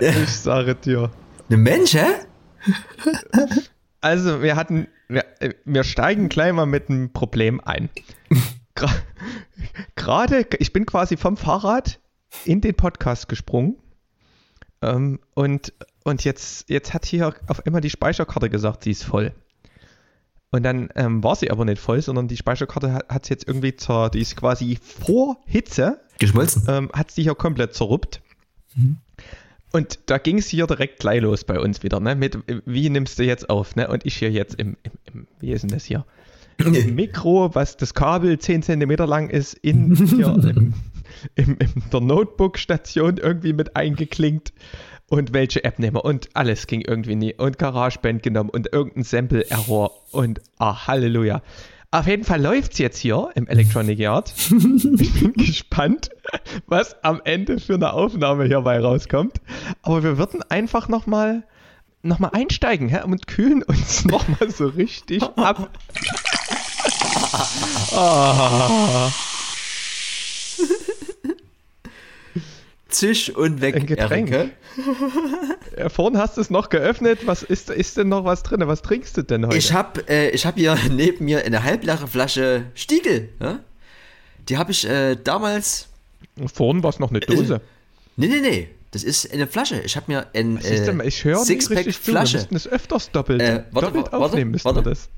ich sage dir. Eine Mensch, hä? Also, wir hatten, wir, wir steigen gleich mal mit einem Problem ein. Gerade, ich bin quasi vom Fahrrad in den Podcast gesprungen ähm, und, und jetzt, jetzt hat hier auf einmal die Speicherkarte gesagt, sie ist voll. Und dann ähm, war sie aber nicht voll, sondern die Speicherkarte hat, hat jetzt irgendwie zur, die ist quasi vor Hitze geschmolzen. Ähm, hat sie hier komplett zerruppt. Mhm. Und da ging es hier direkt gleich los bei uns wieder, ne? Mit wie nimmst du jetzt auf, ne? Und ich hier jetzt im, im, im wie ist denn das hier? Im Mikro, was das Kabel 10 cm lang ist, in hier im, im, in der Notebook-Station irgendwie mit eingeklinkt und welche App nehmen wir und alles ging irgendwie nie und GarageBand genommen und irgendein Sample-Error und ah, Halleluja. Auf jeden Fall läuft es jetzt hier im Electronic Yard. ich bin gespannt, was am Ende für eine Aufnahme hierbei rauskommt. Aber wir würden einfach nochmal noch mal einsteigen hä? und kühlen uns nochmal so richtig ab. oh. Zisch und weg, Ein Getränk. Erike. Ja, vorhin hast du es noch geöffnet. Was ist, ist denn noch was drin? Was trinkst du denn heute? Ich habe äh, hab hier neben mir eine halbleere Flasche Stiegel. Ja? Die habe ich äh, damals. Vorhin war es noch eine Dose. Äh, nee, nee, nee. Das ist eine Flasche. Ich habe mir ein äh, ich höre Sixpack Flasche. Wir müssten es öfters doppelt, äh, warte, doppelt warte, aufnehmen müssen warte. wir das.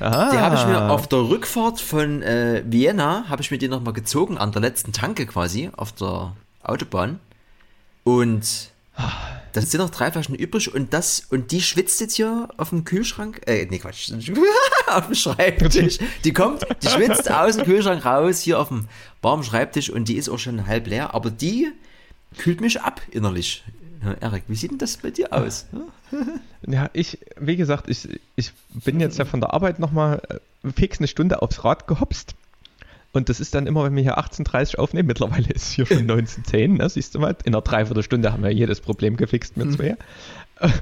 Ah. Die habe ich mir auf der Rückfahrt von äh, Vienna, habe ich mir die nochmal gezogen, an der letzten Tanke quasi, auf der Autobahn. Und da sind noch drei Flaschen übrig und das, und die schwitzt jetzt hier auf dem Kühlschrank, äh, nee, Quatsch, auf dem Schreibtisch. Die kommt, die schwitzt aus dem Kühlschrank raus, hier auf dem warmen Schreibtisch und die ist auch schon halb leer, aber die kühlt mich ab innerlich. Erik, wie sieht denn das bei dir aus? Ja, ich, wie gesagt, ich, ich bin jetzt ja von der Arbeit nochmal äh, fix eine Stunde aufs Rad gehopst. Und das ist dann immer, wenn wir hier 18.30 Uhr aufnehmen, mittlerweile ist es hier schon 19.10 ne, siehst du mal, in einer Dreiviertelstunde haben wir jedes Problem gefixt mit mhm. zwei.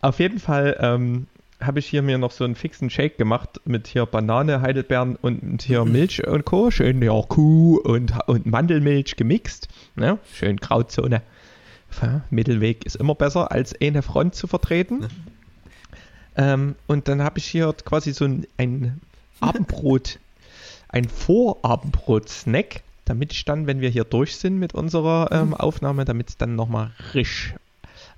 Auf jeden Fall ähm, habe ich hier mir noch so einen fixen Shake gemacht mit hier Banane, Heidelbeeren und hier mhm. Milch und Co. Schön ja Kuh und, und Mandelmilch gemixt. Ne? Schön Grauzone. Mittelweg ist immer besser, als eine Front zu vertreten. Ähm, und dann habe ich hier quasi so ein, ein Abendbrot, ein Vorabendbrot-Snack, damit ich dann, wenn wir hier durch sind mit unserer ähm, mhm. Aufnahme, damit es dann nochmal risch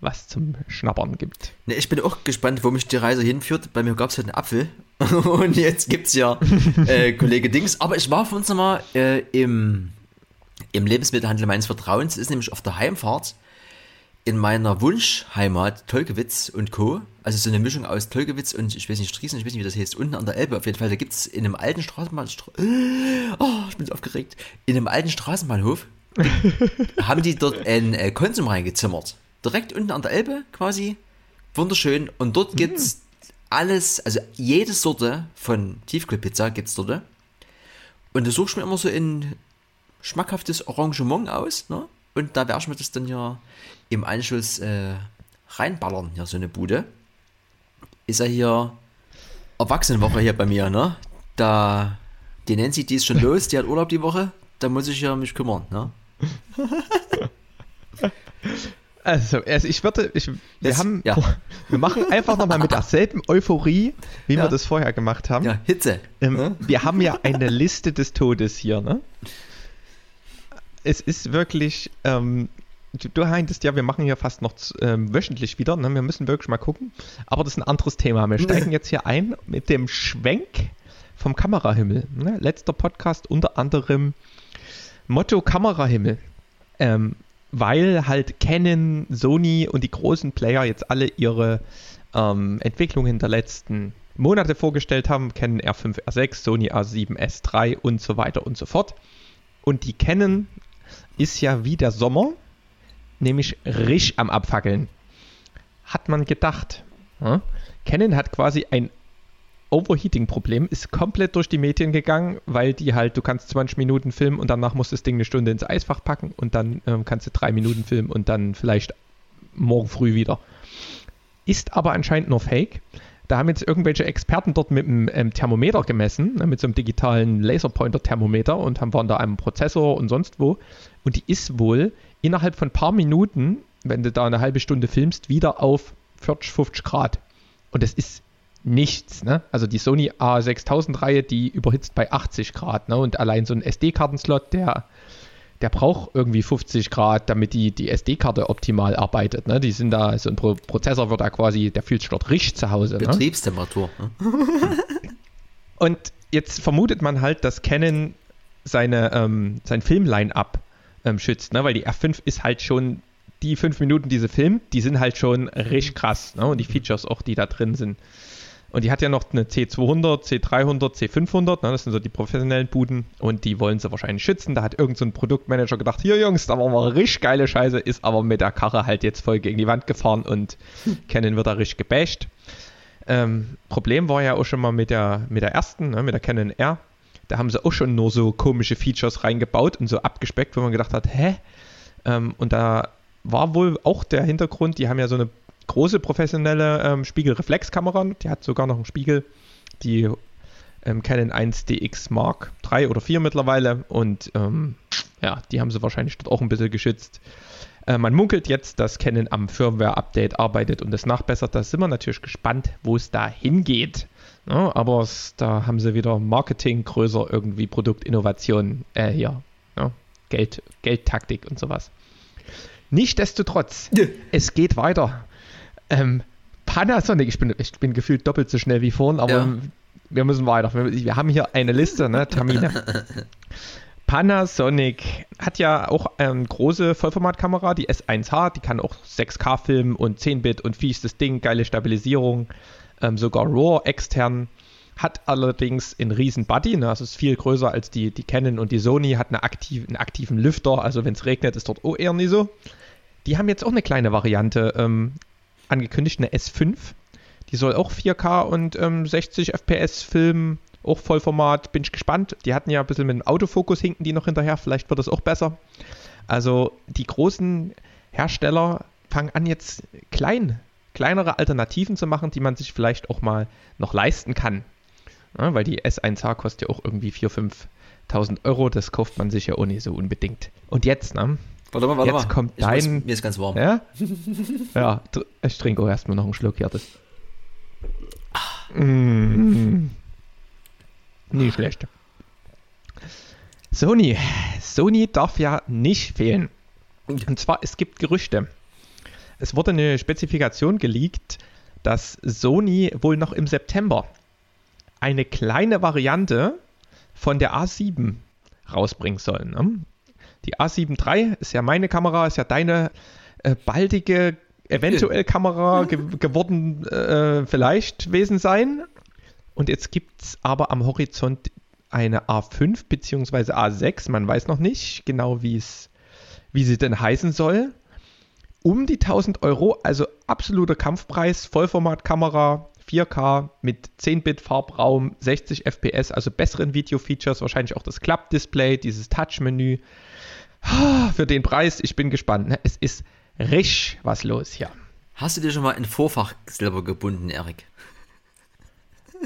was zum Schnappern gibt. Ne, ich bin auch gespannt, wo mich die Reise hinführt. Bei mir gab es halt einen Apfel und jetzt gibt es ja äh, Kollege Dings. Aber ich war von uns nochmal äh, im, im Lebensmittelhandel meines Vertrauens, ist nämlich auf der Heimfahrt in meiner Wunschheimat Tolkewitz und Co. Also so eine Mischung aus Tolkewitz und ich weiß nicht, Striesen, ich weiß nicht, wie das heißt, unten an der Elbe auf jeden Fall. Da gibt es in einem alten Straßenbahn. Oh, ich bin so aufgeregt. In einem alten Straßenbahnhof haben die dort ein äh, Konsum reingezimmert. Direkt unten an der Elbe quasi. Wunderschön. Und dort gibt es mm. alles, also jede Sorte von Tiefkühlpizza gibt es dort. Und da suche ich mir immer so ein schmackhaftes Arrangement aus, ne? Und da werde ich mir das dann ja im Anschluss äh, reinballern, hier so eine Bude. Ist ja hier Erwachsenenwoche hier bei mir, ne? Da, die Nancy, die ist schon los, die hat Urlaub die Woche, da muss ich ja mich kümmern, ne? Also, also ich würde, ich, wir das, haben, ja. wir machen einfach nochmal mit derselben Euphorie, wie ja. wir das vorher gemacht haben. Ja, Hitze. Ähm, ne? Wir haben ja eine Liste des Todes hier, ne? Es ist wirklich, ähm, du, du meintest ja, wir machen ja fast noch ähm, wöchentlich wieder. Ne? Wir müssen wirklich mal gucken. Aber das ist ein anderes Thema. Wir steigen jetzt hier ein mit dem Schwenk vom Kamerahimmel. Ne? Letzter Podcast unter anderem Motto Kamerahimmel. Ähm, weil halt Canon, Sony und die großen Player jetzt alle ihre ähm, Entwicklungen der letzten Monate vorgestellt haben. Canon R5, R6, Sony A7, S3 und so weiter und so fort. Und die Canon ist ja wie der Sommer nämlich risch am Abfackeln. Hat man gedacht. Ja? Canon hat quasi ein Overheating-Problem, ist komplett durch die Medien gegangen, weil die halt, du kannst 20 Minuten filmen und danach musst du das Ding eine Stunde ins Eisfach packen und dann ähm, kannst du drei Minuten filmen und dann vielleicht morgen früh wieder. Ist aber anscheinend nur Fake. Da haben jetzt irgendwelche Experten dort mit einem ähm, Thermometer gemessen, ne, mit so einem digitalen Laserpointer-Thermometer und haben waren da einem Prozessor und sonst wo. Und die ist wohl innerhalb von ein paar Minuten, wenn du da eine halbe Stunde filmst, wieder auf 40, 50 Grad. Und das ist nichts. Ne? Also die Sony A6000-Reihe, die überhitzt bei 80 Grad. Ne? Und allein so ein SD-Kartenslot, der, der braucht irgendwie 50 Grad, damit die, die SD-Karte optimal arbeitet. Ne? Die sind da, so ein Pro Prozessor wird da quasi, der fühlt sich dort richtig zu Hause. Ne? Betriebstemperatur. Ne? Und jetzt vermutet man halt, dass Canon seine, ähm, sein Film-Line-Up ähm, schützt, ne? weil die R5 ist halt schon die fünf Minuten, die sie filmt, die sind halt schon richtig krass. Ne? Und die Features auch, die da drin sind. Und die hat ja noch eine C200, C300, C500, ne? das sind so die professionellen Buden und die wollen sie wahrscheinlich schützen. Da hat irgendein so Produktmanager gedacht, hier Jungs, da machen wir richtig geile Scheiße, ist aber mit der Karre halt jetzt voll gegen die Wand gefahren und Canon wird da richtig gebasht. Ähm, Problem war ja auch schon mal mit der, mit der ersten, ne? mit der Canon R. Da haben sie auch schon nur so komische Features reingebaut und so abgespeckt, wo man gedacht hat, hä? Ähm, und da war wohl auch der Hintergrund, die haben ja so eine große professionelle ähm, Spiegelreflexkamera. Die hat sogar noch einen Spiegel. Die ähm, Canon 1DX Mark 3 oder 4 mittlerweile. Und ähm, ja, die haben sie wahrscheinlich dort auch ein bisschen geschützt. Äh, man munkelt jetzt, dass Canon am Firmware-Update arbeitet und das nachbessert. Da sind wir natürlich gespannt, wo es da hingeht. Ja, aber es, da haben sie wieder Marketing größer, irgendwie Produktinnovation äh, hier. Ja, Geld, Geldtaktik und sowas. Nichtsdestotrotz, es geht weiter. Ähm, Panasonic, ich bin, ich bin gefühlt doppelt so schnell wie vorhin, aber ja. wir müssen weiter. Wir, wir, haben hier eine Liste, ne, Termine. Panasonic hat ja auch eine große Vollformatkamera, die S1H, die kann auch 6K filmen und 10-Bit und fiestes Ding, geile Stabilisierung, ähm, sogar RAW extern. Hat allerdings einen riesen Body, ne, also ist viel größer als die, die Canon und die Sony, hat eine aktiv, einen aktiven Lüfter, also wenn es regnet, ist dort auch eher nie so. Die haben jetzt auch eine kleine Variante ähm, angekündigt, eine S5. Die soll auch 4K und ähm, 60 FPS filmen, auch Vollformat. Bin ich gespannt. Die hatten ja ein bisschen mit dem Autofokus hinken die noch hinterher. Vielleicht wird das auch besser. Also die großen Hersteller fangen an jetzt klein, kleinere Alternativen zu machen, die man sich vielleicht auch mal noch leisten kann. Ja, weil die S1H kostet ja auch irgendwie 4.000, 5.000 Euro. Das kauft man sich ja auch nicht so unbedingt. Und jetzt, ne? Warte mal, warte Jetzt mal. kommt ich dein. Muss, mir ist ganz warm. Ja? ja, ich trinke auch erstmal noch einen Schluck hier. Das. Mm. Nicht schlecht. Sony. Sony darf ja nicht fehlen. Und zwar, es gibt Gerüchte. Es wurde eine Spezifikation geleakt, dass Sony wohl noch im September eine kleine Variante von der A7 rausbringen soll. Ne? Die A7 III ist ja meine Kamera, ist ja deine äh, baldige, eventuell Kamera ge geworden, äh, vielleicht gewesen sein. Und jetzt gibt es aber am Horizont eine A5 bzw. A6, man weiß noch nicht genau, wie sie denn heißen soll. Um die 1000 Euro, also absoluter Kampfpreis, Vollformatkamera, 4K mit 10-Bit Farbraum, 60 FPS, also besseren Video-Features, wahrscheinlich auch das Klappdisplay, dieses Touch-Menü. Ah, für den Preis, ich bin gespannt. Ne? Es ist richtig was los hier. Hast du dir schon mal ein Vorfach selber gebunden, Erik?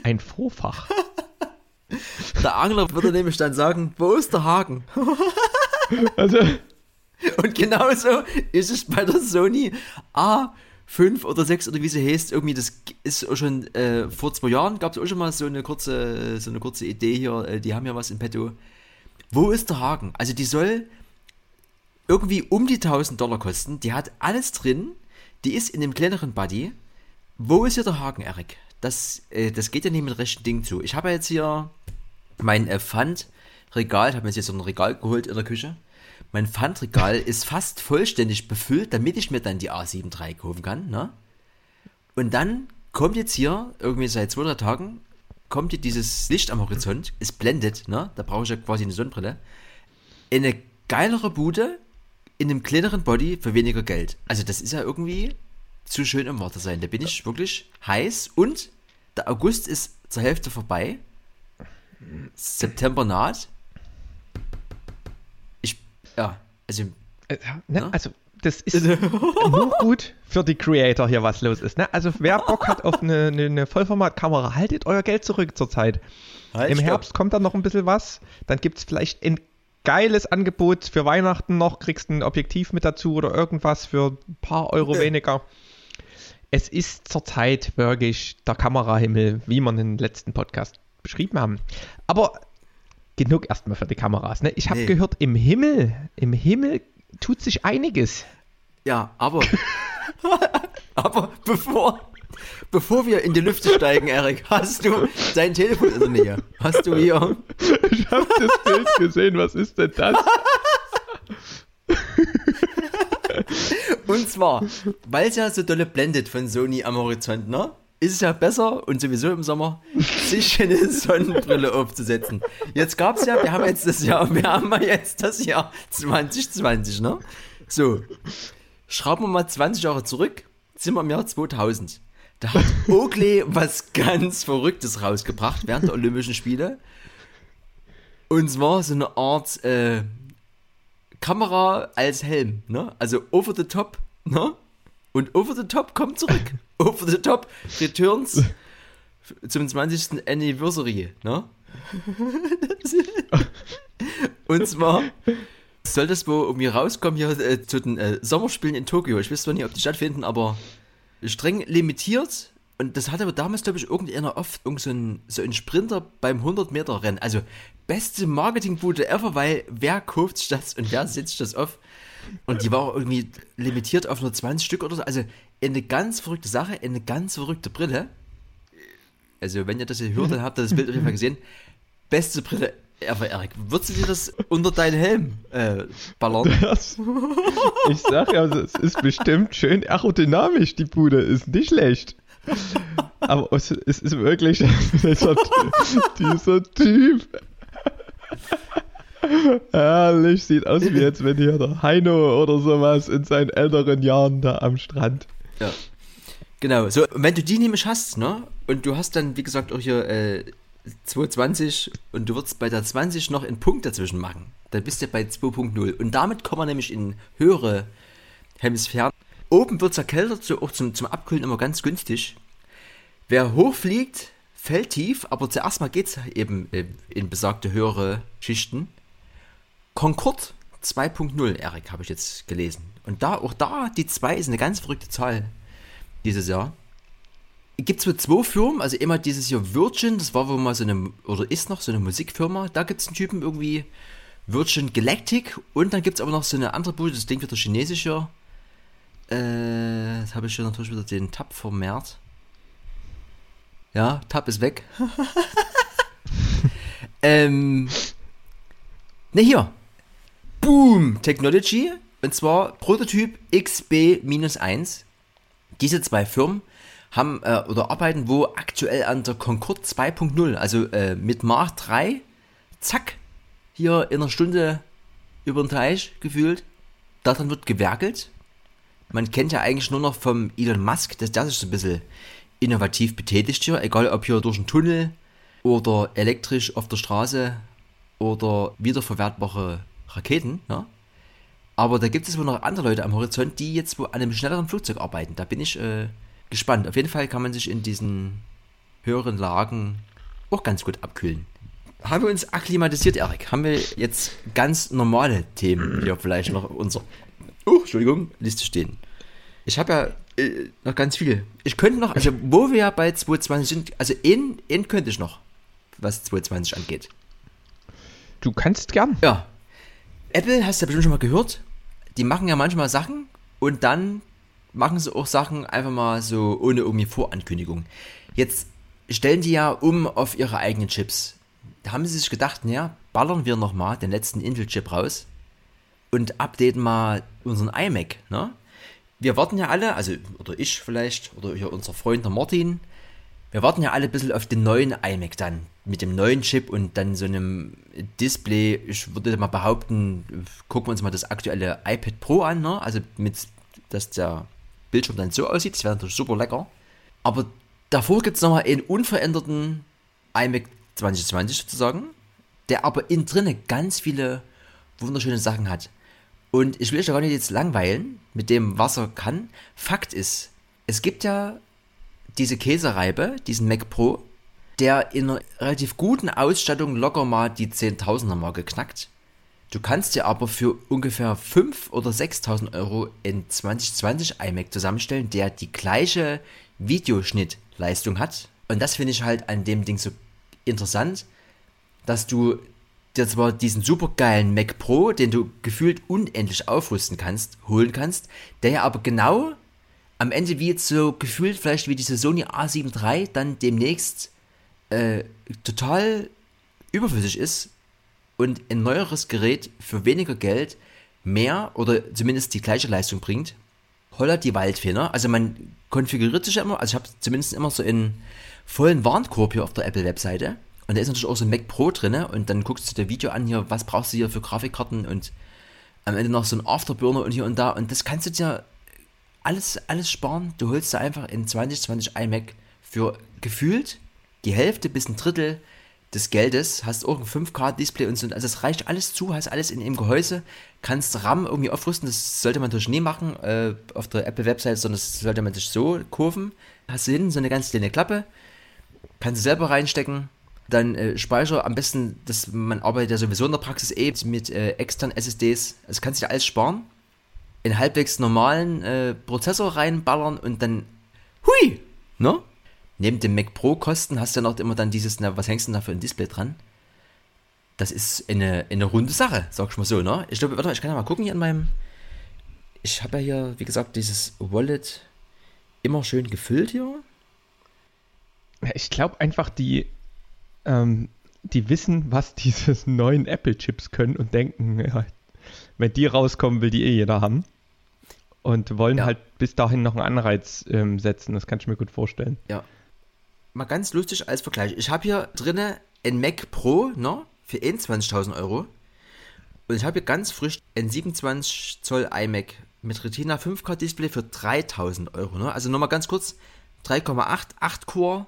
Ein Vorfach? Der Angler würde nämlich dann sagen, wo ist der Haken? Also. Und genauso ist es bei der Sony A5 oder 6 oder wie sie heißt. Irgendwie, das ist schon äh, vor zwei Jahren, gab es auch schon mal so eine kurze, so eine kurze Idee hier. Äh, die haben ja was in petto. Wo ist der Haken? Also die soll irgendwie um die 1000 Dollar kosten. Die hat alles drin. Die ist in dem kleineren Buddy. Wo ist hier der Haken, Erik? Das, äh, das geht ja nicht mit rechten Dingen zu. Ich habe jetzt hier mein äh, Pfandregal, habe mir jetzt so ein Regal geholt in der Küche. Mein Pfandregal ist fast vollständig befüllt, damit ich mir dann die A7 III kaufen kann. Ne? Und dann kommt jetzt hier, irgendwie seit zwei, drei Tagen, kommt hier dieses Licht am Horizont, es blendet, ne? da brauche ich ja quasi eine Sonnenbrille. Eine geilere Bude, in einem kleineren Body für weniger Geld. Also das ist ja irgendwie zu schön im Warte sein. Da bin ich wirklich heiß und der August ist zur Hälfte vorbei. September naht. Ja, also. Äh, ne, ne? Also, das ist nur gut für die Creator hier, was los ist. Ne? Also, wer Bock hat auf eine, eine, eine Vollformatkamera, haltet euer Geld zurück zurzeit. Halt, Im Herbst kommt dann noch ein bisschen was. Dann gibt es vielleicht in geiles Angebot für Weihnachten noch, kriegst ein Objektiv mit dazu oder irgendwas für ein paar Euro Ja. weniger. Es ist zurzeit wirklich der Kamerahimmel, wie wir in den letzten Podcast beschrieben haben. Aber genug erstmal für die Kameras. Ne? Ich habe Nee. gehört, im Himmel, im Himmel tut sich einiges. Ja, aber. aber bevor. Bevor wir in die Lüfte steigen, Erik, hast du dein Telefon in der Nähe? Hast du hier. Ich habe das Bild gesehen, was ist denn das? Und zwar, weil es ja so dolle blendet von Sony am Horizont, ne? Ist es ja besser und sowieso im Sommer, sich eine Sonnenbrille aufzusetzen. Jetzt gab's ja, wir haben jetzt das Jahr, wir haben jetzt das Jahr 2020, ne? So. Schrauben wir mal 20 Jahre zurück, sind wir im Jahr 2000. Da hat Oakley was ganz Verrücktes rausgebracht während der Olympischen Spiele. Und zwar so eine Art äh, Kamera als Helm, ne? Also over the top, ne? Und over the top kommt zurück. Over the top returns zum 20. Anniversary, ne? Und zwar soll das wohl irgendwie rauskommen hier äh, zu den äh, Sommerspielen in Tokio. Ich weiß zwar nicht, ob die stattfinden, aber streng limitiert. Und das hatte aber damals, glaube ich, irgendeiner oft irgend so ein, so ein Sprinter beim 100-Meter-Rennen. Also beste Marketingbude ever, weil wer kauft sich das und wer setzt sich das auf? Und die war auch irgendwie limitiert auf nur 20 Stück oder so. Also eine ganz verrückte Sache, eine ganz verrückte Brille. Also wenn ihr das hier hört, dann habt ihr das Bild auf jeden Fall gesehen. Beste Brille ever, Erik. Würdest du dir das unter deinen Helm äh, ballern? Das, ich sag ja, es ist bestimmt schön aerodynamisch, die Bude, ist nicht schlecht. Aber es, ist wirklich dieser Typ. Herrlich, sieht aus wie jetzt, wenn hier der Heino oder sowas in seinen älteren Jahren da am Strand. Ja. Genau, so, wenn du die nämlich hast, ne, und du hast dann, wie gesagt, auch hier äh, 220 und du würdest bei der 20 noch einen Punkt dazwischen machen, dann bist du bei 2.0. Und damit kommen wir nämlich in höhere Hemisphären. Oben wird es erkältet, so auch zum, zum Abkühlen immer ganz günstig. Wer hochfliegt, fällt tief, aber zuerst mal geht es eben äh, in besagte höhere Schichten. Concorde 2.0, Erik, habe ich jetzt gelesen. Und da, auch da, die 2 ist eine ganz verrückte Zahl dieses Jahr. Gibt es wohl zwei Firmen, also immer dieses hier Virgin, das war wohl mal so eine, oder ist noch so eine Musikfirma, da gibt es einen Typen irgendwie, Virgin Galactic, und dann gibt es aber noch so eine andere Bude, das Ding wieder chinesischer. Äh, jetzt habe ich hier natürlich wieder den Tab vermehrt. Ja, Tab ist weg. ähm, ne, hier. Boom Technology, und zwar Prototyp XB-1. Diese zwei Firmen haben äh, oder arbeiten wo aktuell an der Concorde 2.0, also äh, mit Mach 3, zack, hier in einer Stunde über den Teich gefühlt. Daran wird gewerkelt. Man kennt ja eigentlich nur noch vom Elon Musk, dass der sich so ein bisschen innovativ betätigt hier, egal ob hier durch einen Tunnel oder elektrisch auf der Straße oder wiederverwertbare Raketen, ne? Aber da gibt es wohl noch andere Leute am Horizont, die jetzt wo an einem schnelleren Flugzeug arbeiten. Da bin ich äh, gespannt. Auf jeden Fall kann man sich in diesen höheren Lagen auch ganz gut abkühlen. Haben wir uns akklimatisiert, Erik? Haben wir jetzt ganz normale Themen hier vielleicht noch auf unserer oh, Entschuldigung, Liste stehen? Ich habe ja äh, noch ganz viele. Ich könnte noch, also wo wir ja bei 220 sind, also in, in könnte ich noch, was 220 angeht. Du kannst gern. Ja. Apple, hast du ja bestimmt schon mal gehört, die machen ja manchmal Sachen und dann machen sie auch Sachen einfach mal so ohne irgendwie Vorankündigung. Jetzt stellen die ja um auf ihre eigenen Chips. Da haben sie sich gedacht, naja, ballern wir nochmal den letzten Intel-Chip raus und updaten mal unseren iMac, ne? Wir warten ja alle, also, oder ich vielleicht, oder unser Freund der Martin, wir warten ja alle ein bisschen auf den neuen iMac dann. Mit dem neuen Chip und dann so einem Display. Ich würde mal behaupten, gucken wir uns mal das aktuelle iPad Pro an, ne? Also mit, dass der Bildschirm dann so aussieht. Das wäre natürlich super lecker. Aber davor gibt es nochmal einen unveränderten iMac 2020 sozusagen, der aber innen drinne ganz viele wunderschöne Sachen hat. Und ich will euch da gar nicht jetzt langweilen mit dem, was er kann. Fakt ist, es gibt ja diese Käsereibe, diesen Mac Pro, der in einer relativ guten Ausstattung locker mal die 10.000er Marke knackt. Du kannst dir aber für ungefähr 5.000 oder 6.000 Euro in 2020 iMac zusammenstellen, der die gleiche Videoschnittleistung hat. Und das finde ich halt an dem Ding so interessant, dass du dir zwar diesen supergeilen Mac Pro, den du gefühlt unendlich aufrüsten kannst, holen kannst, der ja aber genau am Ende wie jetzt so gefühlt vielleicht wie diese Sony A7 III dann demnächst äh, total überflüssig ist und ein neueres Gerät für weniger Geld mehr oder zumindest die gleiche Leistung bringt. Holla die Waldfee, ne? Also man konfiguriert sich immer, also ich habe zumindest immer so einen vollen Warenkorb hier auf der Apple-Webseite und da ist natürlich auch so ein Mac Pro drin und dann guckst du dir Video an hier, was brauchst du hier für Grafikkarten und am Ende noch so ein Afterburner und hier und da und das kannst du dir alles, alles sparen. Du holst dir einfach in 2020 iMac für gefühlt die Hälfte bis ein Drittel des Geldes, hast auch ein 5K-Display und so, also es reicht alles zu, hast alles in dem Gehäuse, kannst RAM irgendwie aufrüsten, das sollte man natürlich nie machen äh, auf der Apple-Website, sondern das sollte man sich so kurven. Hast du hinten so eine ganz kleine Klappe, kannst du selber reinstecken, dann äh, Speicher, am besten, dass man arbeitet ja sowieso in der Praxis eh mit äh, externen SSDs, also kannst du dir alles sparen, in halbwegs normalen äh, Prozessor reinballern und dann, hui, ne? Neben dem Mac Pro Kosten hast du ja noch immer dann dieses, na, was hängst du denn da für ein Display dran? Das ist eine, eine runde Sache, sag ich mal so, ne? Ich glaube, warte, ich kann ja mal gucken hier in meinem, ich habe ja hier, wie gesagt, dieses Wallet immer schön gefüllt hier. Ich glaube einfach, die, ähm, die wissen, was diese neuen Apple-Chips können und denken, ja, wenn die rauskommen, will die eh jeder haben. Und wollen ja. halt bis dahin noch einen Anreiz ähm, setzen. Das kann ich mir gut vorstellen. Ja, mal ganz lustig als Vergleich. Ich habe hier drinne ein Mac Pro, ne, für 21.000 Euro. Und ich habe hier ganz frisch ein 27 Zoll iMac mit Retina 5K Display für 3000 Euro. Ne? Also nochmal ganz kurz: 3,8, 8 Core,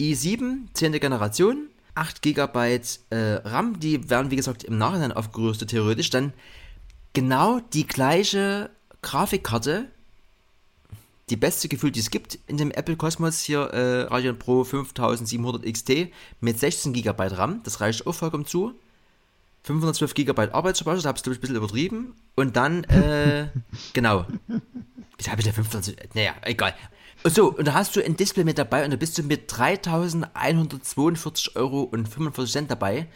i7, 10. Generation, 8 GB äh, RAM. Die werden, wie gesagt, im Nachhinein aufgerüstet, theoretisch. Dann genau die gleiche Grafikkarte die beste Gefühl, die es gibt in dem Apple Cosmos hier äh, Radeon Pro 5700 XT mit 16 GB RAM. Das reicht auch vollkommen zu. 512 GB Arbeitsspeicher, da habe ich es, glaube ich, ein bisschen übertrieben. Und dann, äh, genau. Wieso habe ich da 512? Naja, egal. So, und da hast du ein Display mit dabei und da bist du mit 3142 Euro und 45 Cent dabei.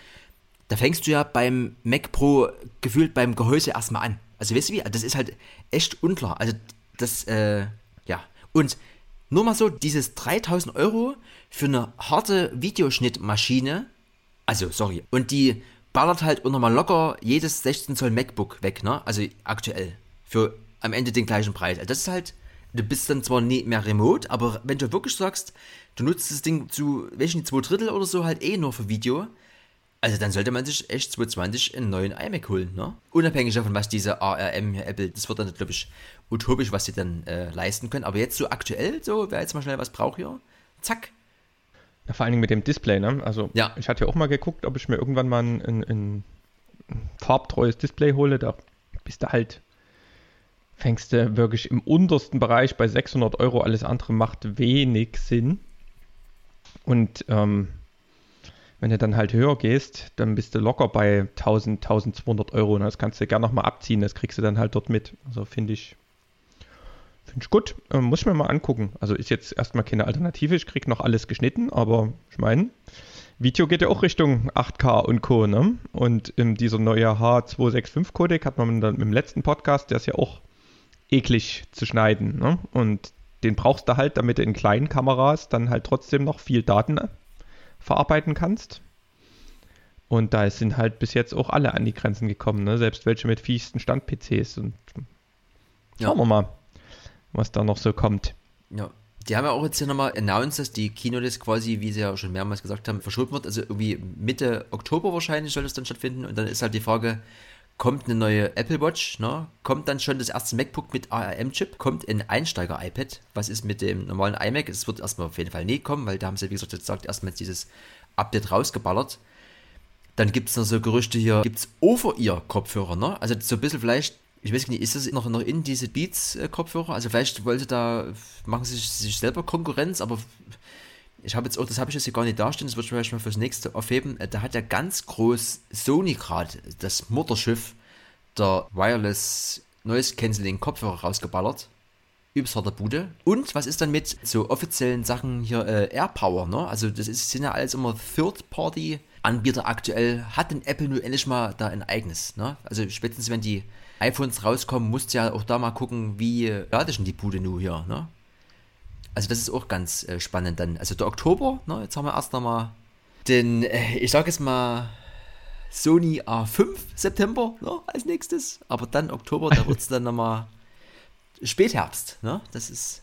Da fängst du ja beim Mac Pro gefühlt beim Gehäuse erstmal an. Also weißt du wie? Das ist halt echt unklar. Also das, äh, ja. Und nur mal so, dieses 3000 Euro für eine harte Videoschnittmaschine, also sorry, und die ballert halt unter mal locker jedes 16 Zoll MacBook weg, ne? Also aktuell. Für am Ende den gleichen Preis. Also das ist halt, du bist dann zwar nicht mehr remote, aber wenn du wirklich sagst, du nutzt das Ding zu welchen zwei Drittel oder so halt eh nur für Video, also dann sollte man sich echt 2020 einen neuen iMac holen, ne? Unabhängig davon, was diese ARM hier Apple, das wird dann, glaube ich, utopisch, was sie dann äh, leisten können. Aber jetzt so aktuell, so, wer jetzt mal schnell was braucht hier, zack. Ja, vor allen Dingen mit dem Display, ne? Also ja. ich hatte ja auch mal geguckt, ob ich mir irgendwann mal ein, ein, ein farbtreues Display hole. Da bist du halt, fängst du wirklich im untersten Bereich bei 600 Euro. Alles andere macht wenig Sinn. Und ähm, wenn du dann halt höher gehst, dann bist du locker bei 1000, 1200 Euro. Und das kannst du gerne nochmal abziehen. Das kriegst du dann halt dort mit. Also finde ich, finde ich gut. Ähm, muss ich mir mal angucken. Also ist jetzt erstmal keine Alternative. Ich krieg noch alles geschnitten, aber ich meine, Video geht ja auch Richtung 8K und Co. Ne? Und ähm, dieser neue H265-Codec hat man dann im letzten Podcast, der ist ja auch eklig zu schneiden. Ne? Und den brauchst du halt, damit du in kleinen Kameras dann halt trotzdem noch viel Daten verarbeiten kannst. Und da sind halt bis jetzt auch alle an die Grenzen gekommen, ne? selbst welche mit fiessten Stand-PCs. Und ja. schauen wir mal, was da noch so kommt. Ja, die haben ja auch jetzt hier nochmal announced, dass die Kinolist quasi, wie sie ja schon mehrmals gesagt haben, verschoben wird. Also irgendwie Mitte Oktober wahrscheinlich soll es dann stattfinden. Und dann ist halt die Frage, kommt eine neue Apple Watch, ne? kommt dann schon das erste MacBook mit ARM-Chip, kommt ein Einsteiger-iPad. Was ist mit dem normalen iMac? Es wird erstmal auf jeden Fall nie kommen, weil da haben sie, wie gesagt, jetzt gesagt, erstmal dieses Update rausgeballert. Dann gibt es noch so Gerüchte hier, gibt es Over-Ear-Kopfhörer, ne? Also so ein bisschen vielleicht, ich weiß nicht, ist das noch, noch in diese Beats-Kopfhörer? Also vielleicht wollte da, machen sie sich selber Konkurrenz, aber ich habe jetzt auch, das habe ich jetzt hier gar nicht dastehen, das würde ich vielleicht mal fürs nächste aufheben. Äh, Da hat ja ganz groß Sony gerade das Mutterschiff der Wireless Noise Cancelling Kopfhörer rausgeballert. Übelst harter Bude. Und was ist dann mit so offiziellen Sachen hier äh, AirPower, ne? Also das ist, sind ja alles immer Third-Party-Anbieter aktuell. Hat denn Apple nur endlich mal da ein eigenes, ne? Also spätestens wenn die iPhones rauskommen, musst du ja auch da mal gucken, wie äh, lade ich denn die Bude nur hier, ne? Also das ist auch ganz äh, spannend dann. Also der Oktober, ne, jetzt haben wir erst nochmal den, äh, ich sag jetzt mal, Sony A5 September ne, als nächstes. Aber dann Oktober, da wird es dann nochmal Spätherbst. Ne? Das ist,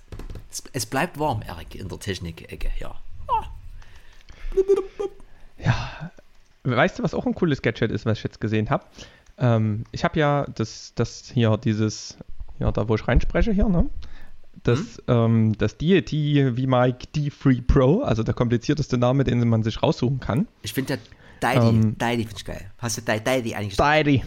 es, es bleibt warm, Erik, in der Technik-Ecke, ja. Ja, weißt du, was auch ein cooles Gadget ist, was ich jetzt gesehen habe? Ähm, ich habe ja das, das hier, dieses, ja, da wo ich reinspreche hier, ne? Das, ähm, das Deity VMic D3 Pro, also der komplizierteste Name, den man sich raussuchen kann. Ich finde der Deidi, Ähm, Deidi finde ich geil. Hast du Deidi, Deidi eigentlich Deity.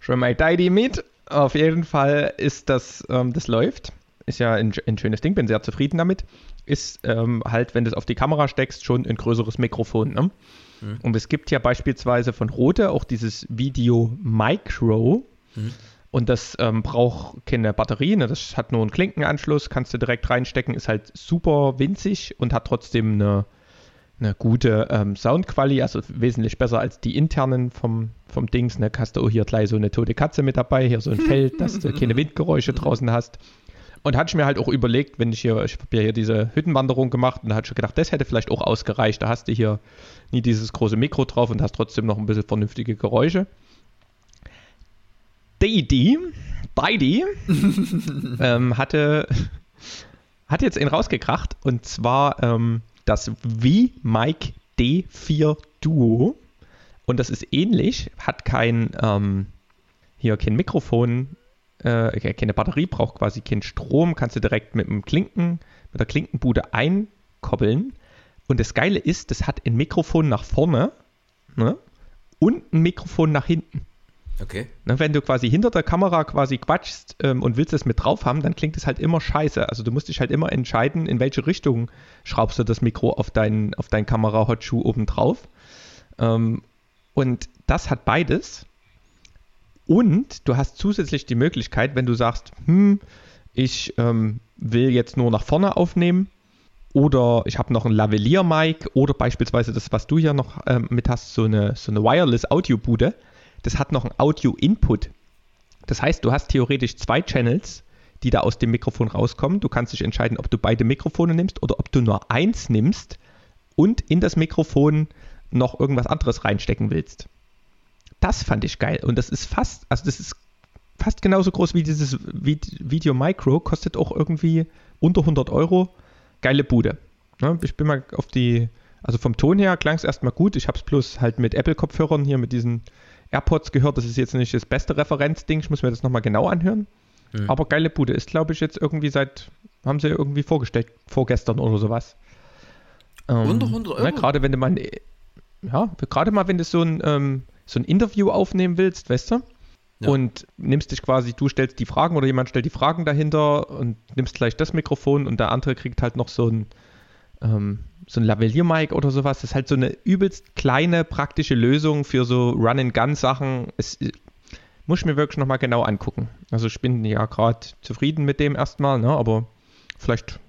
Schon mal Deity mit. Auf jeden Fall ist das, ähm, das läuft. Ist ja ein, ein schönes Ding, bin sehr zufrieden damit. Ist ähm, halt, wenn du es auf die Kamera steckst, schon ein größeres Mikrofon. Ne? Und es gibt ja beispielsweise von Rode auch dieses Video Micro. Und das ähm, braucht keine Batterie, ne? das hat nur einen Klinkenanschluss, kannst du direkt reinstecken, ist halt super winzig und hat trotzdem eine, eine gute ähm, Soundqualität, also wesentlich besser als die internen vom, vom Dings. Ne? Hast du auch hier gleich so eine tote Katze mit dabei, hier so ein Feld, dass du keine Windgeräusche draußen hast. Und hatte ich mir halt auch überlegt, wenn ich hier, ich habe ja hier diese Hüttenwanderung gemacht und da hatte ich gedacht, das hätte vielleicht auch ausgereicht. Da hast du hier nie dieses große Mikro drauf und hast trotzdem noch ein bisschen vernünftige Geräusche. Deidi, Deidi ähm, hatte, hat jetzt einen rausgekracht und zwar ähm, das V-Mic D4 Duo. Und das ist ähnlich, hat kein, ähm, hier kein Mikrofon, äh, keine Batterie, braucht quasi keinen Strom, kannst du direkt mit dem Klinken, mit der Klinkenbude einkoppeln. Und das Geile ist, das hat ein Mikrofon nach vorne ne, und ein Mikrofon nach hinten. Okay. Wenn du quasi hinter der Kamera quasi quatschst ähm, und willst es mit drauf haben, dann klingt es halt immer scheiße. Also du musst dich halt immer entscheiden, in welche Richtung schraubst du das Mikro auf deinen auf dein Kamera-Hotschuh oben drauf. Ähm, und das hat beides. Und du hast zusätzlich die Möglichkeit, wenn du sagst, hm, ich ähm, will jetzt nur nach vorne aufnehmen oder ich habe noch ein Lavalier-Mic oder beispielsweise das, was du hier noch ähm, mit hast, so eine, so eine Wireless-Audio-Bude, das hat noch einen Audio-Input. Das heißt, du hast theoretisch zwei Channels, die da aus dem Mikrofon rauskommen. Du kannst dich entscheiden, ob du beide Mikrofone nimmst oder ob du nur eins nimmst und in das Mikrofon noch irgendwas anderes reinstecken willst. Das fand ich geil. Und das ist fast, also das ist fast genauso groß wie dieses Vid- Video Micro, kostet auch irgendwie unter 100 Euro. Geile Bude. Ne? Ich bin mal auf die, also vom Ton her klang es erstmal gut. Ich habe es bloß halt mit Apple-Kopfhörern hier mit diesen AirPods gehört. Das ist jetzt nicht das beste Referenzding. Ich muss mir das nochmal genau anhören. Hm. Aber geile Bude ist, glaube ich, jetzt irgendwie seit, haben sie irgendwie vorgestellt, vorgestern oder sowas. Ähm, Unter 100 Euro? Ne, gerade wenn du mal, ja, gerade mal, wenn du so ein, ähm, so ein Interview aufnehmen willst, weißt du? Ja. Und nimmst dich quasi, du stellst die Fragen oder jemand stellt die Fragen dahinter und nimmst gleich das Mikrofon und der andere kriegt halt noch so ein, ähm, so ein Lavalier-Mic oder sowas. Das ist halt so eine übelst kleine praktische Lösung für so Run-and-Gun-Sachen. Es äh, muss ich mir wirklich nochmal genau angucken. Also ich bin ja gerade zufrieden mit dem erstmal, ne? aber vielleicht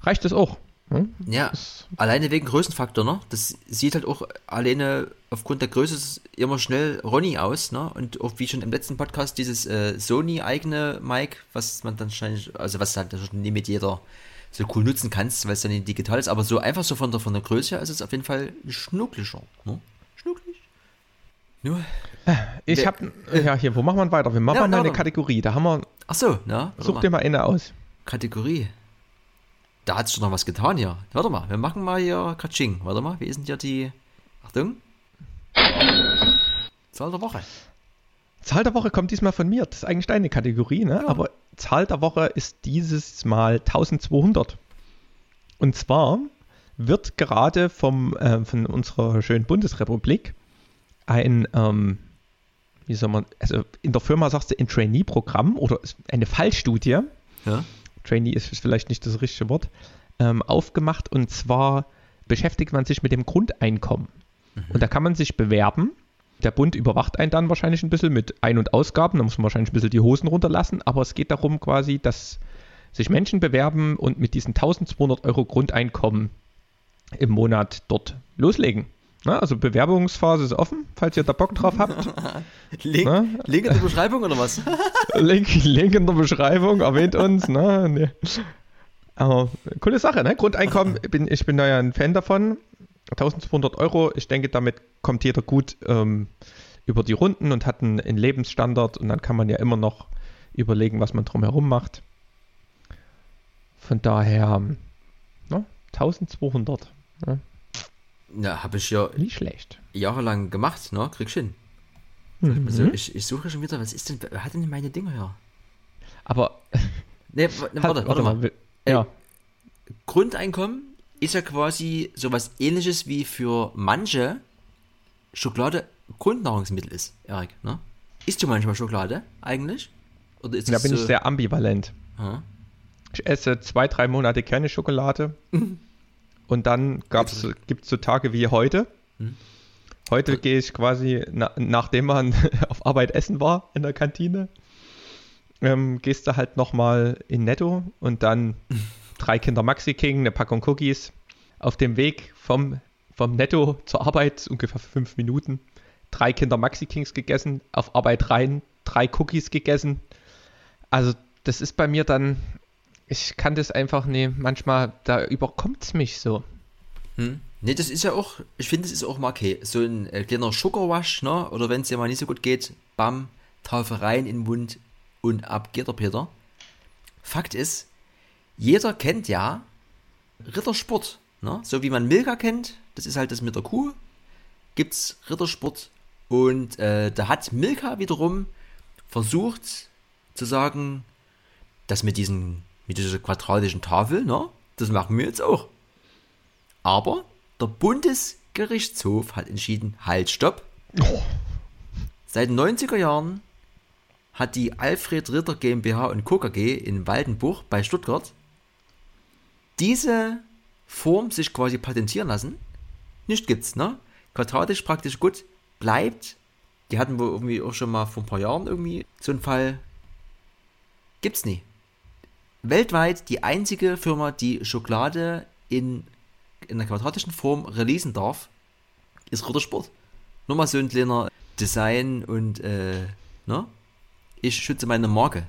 reicht es auch. Ne? Ja, Das- alleine wegen Größenfaktor, ne? Das sieht halt auch alleine aufgrund der Größe immer schnell Ronny aus, ne? Und auch wie schon im letzten Podcast dieses äh, Sony-eigene Mic, was man dann wahrscheinlich, also was halt nie mit jeder so cool nutzen kannst, weil es dann nicht digital ist, aber so einfach so von der, von der Größe her ist es auf jeden Fall schnucklicher, ne? Schnucklig. Nur, Ich Wer- habe, ja, hier, wo machen wir weiter? Wir machen Ja, mal eine. Kategorie. Da haben wir, ach so, ne? Warte such mal. dir mal eine aus. Kategorie. Da hat sich schon noch was getan hier. Warte mal, wir machen mal hier Katsching. Warte mal, wie ist denn hier die. Achtung. Zahl der Woche. Zahl der Woche kommt diesmal von mir. Das ist eigentlich deine Kategorie, ne? Ja. Aber Zahl der Woche ist dieses Mal 1200. Und zwar wird gerade vom, äh, von unserer schönen Bundesrepublik ein, ähm, wie soll man, also in der Firma sagst du ein Trainee-Programm oder eine Fallstudie, Ja? Trainee ist vielleicht nicht das richtige Wort, ähm, aufgemacht und zwar beschäftigt man sich mit dem Grundeinkommen. Und da kann man sich bewerben. Der Bund überwacht einen dann wahrscheinlich ein bisschen mit Ein- und Ausgaben. Da muss man wahrscheinlich ein bisschen die Hosen runterlassen. Aber es geht darum quasi, dass sich Menschen bewerben und mit diesen 1200 Euro Grundeinkommen im Monat dort loslegen. Na, also Bewerbungsphase ist offen, falls ihr da Bock drauf habt. Link, Na? Link in der Beschreibung oder was? Link, Link in der Beschreibung, erwähnt uns. Ne? Nee. Aber coole Sache, ne? Grundeinkommen, bin, ich bin da ja ein Fan davon. 1200 Euro, ich denke, damit kommt jeder gut ähm, über die Runden und hat einen, einen Lebensstandard und dann kann man ja immer noch überlegen, was man drumherum macht. Von daher, ne? 1200, ne? Ja, habe ich ja nicht schlecht. jahrelang gemacht, ne? Krieg ich hin. Mhm. Also ich, ich suche schon wieder, was ist denn, wer hat denn meine Dinger her? Aber, Ne, w- ne, warte, warte mal. Ja, Grundeinkommen ist ja quasi sowas ähnliches wie für manche Schokolade Grundnahrungsmittel ist, Erik, ne? Isst du manchmal Schokolade eigentlich? Oder ist da bin so, ich sehr ambivalent. Aha. Ich esse zwei, drei Monate keine Schokolade. Und dann gibt es so Tage wie heute. Mhm. Heute gehe ich quasi, na, nachdem man auf Arbeit essen war in der Kantine, ähm, gehst du halt nochmal in Netto und dann drei Kinder Maxi King, eine Packung Cookies. Auf dem Weg vom, vom Netto zur Arbeit, ungefähr fünf Minuten, drei Kinder Maxi Kings gegessen, auf Arbeit rein, drei Cookies gegessen. Also das ist bei mir dann, ich kann das einfach nicht, manchmal, da überkommt es mich so. Hm? Ne, das ist ja auch, ich finde, das ist auch mal okay. So ein äh, kleiner Sugarwash, ne? Oder wenn es dir mal nicht so gut geht, bam, Taufe rein in den Mund und ab geht der Peter. Fakt ist, jeder kennt ja Rittersport, ne? So wie man Milka kennt, das ist halt das mit der Kuh, gibt's Rittersport und äh, da hat Milka wiederum versucht zu sagen, das mit diesen, mit dieser quadratischen Tafel, ne? Das machen wir jetzt auch. Aber der Bundesgerichtshof hat entschieden, halt, stopp. Seit den 90er Jahren hat die Alfred Ritter GmbH und Co. KG in Waldenbuch bei Stuttgart diese Form sich quasi patentieren lassen. Nicht gibt's, ne? Quadratisch praktisch gut bleibt. Die hatten wir irgendwie auch schon mal vor ein paar Jahren irgendwie so einen Fall. Gibt's nie. Weltweit die einzige Firma, die Schokolade in, in einer quadratischen Form releasen darf, ist Rittersport. Nur mal so ein kleiner Design und, äh, ne? Ich schütze meine Marke.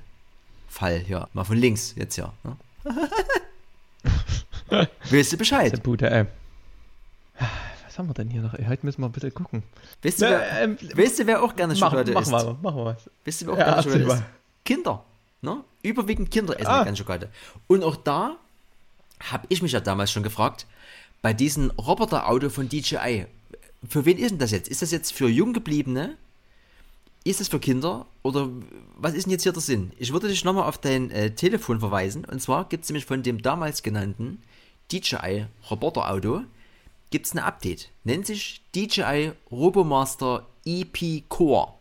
Fall, ja. Mal von links, jetzt ja. Ne? Willst du Bescheid? Der Bude, ey. Was haben wir denn hier noch? Heute müssen wir ein bisschen gucken. Du, Na, wer, ähm, wer auch gerne Schokolade mach isst? mal, mach mal was. Weißt du, wer auch Ja, gerne Schokolade isst? mal. Kinder. Ne? Überwiegend Kinder essen Ah. gerne Schokolade. Und auch da habe ich mich ja damals schon gefragt, bei diesem Roboterauto von DJI, für wen ist denn das jetzt? Ist das jetzt für Junggebliebene? Ist das für Kinder? Oder was ist denn jetzt hier der Sinn? Ich würde dich nochmal auf dein äh, Telefon verweisen. Und zwar gibt es nämlich von dem damals genannten DJI Roboterauto gibt es ein Update. Nennt sich DJI Robomaster EP Core.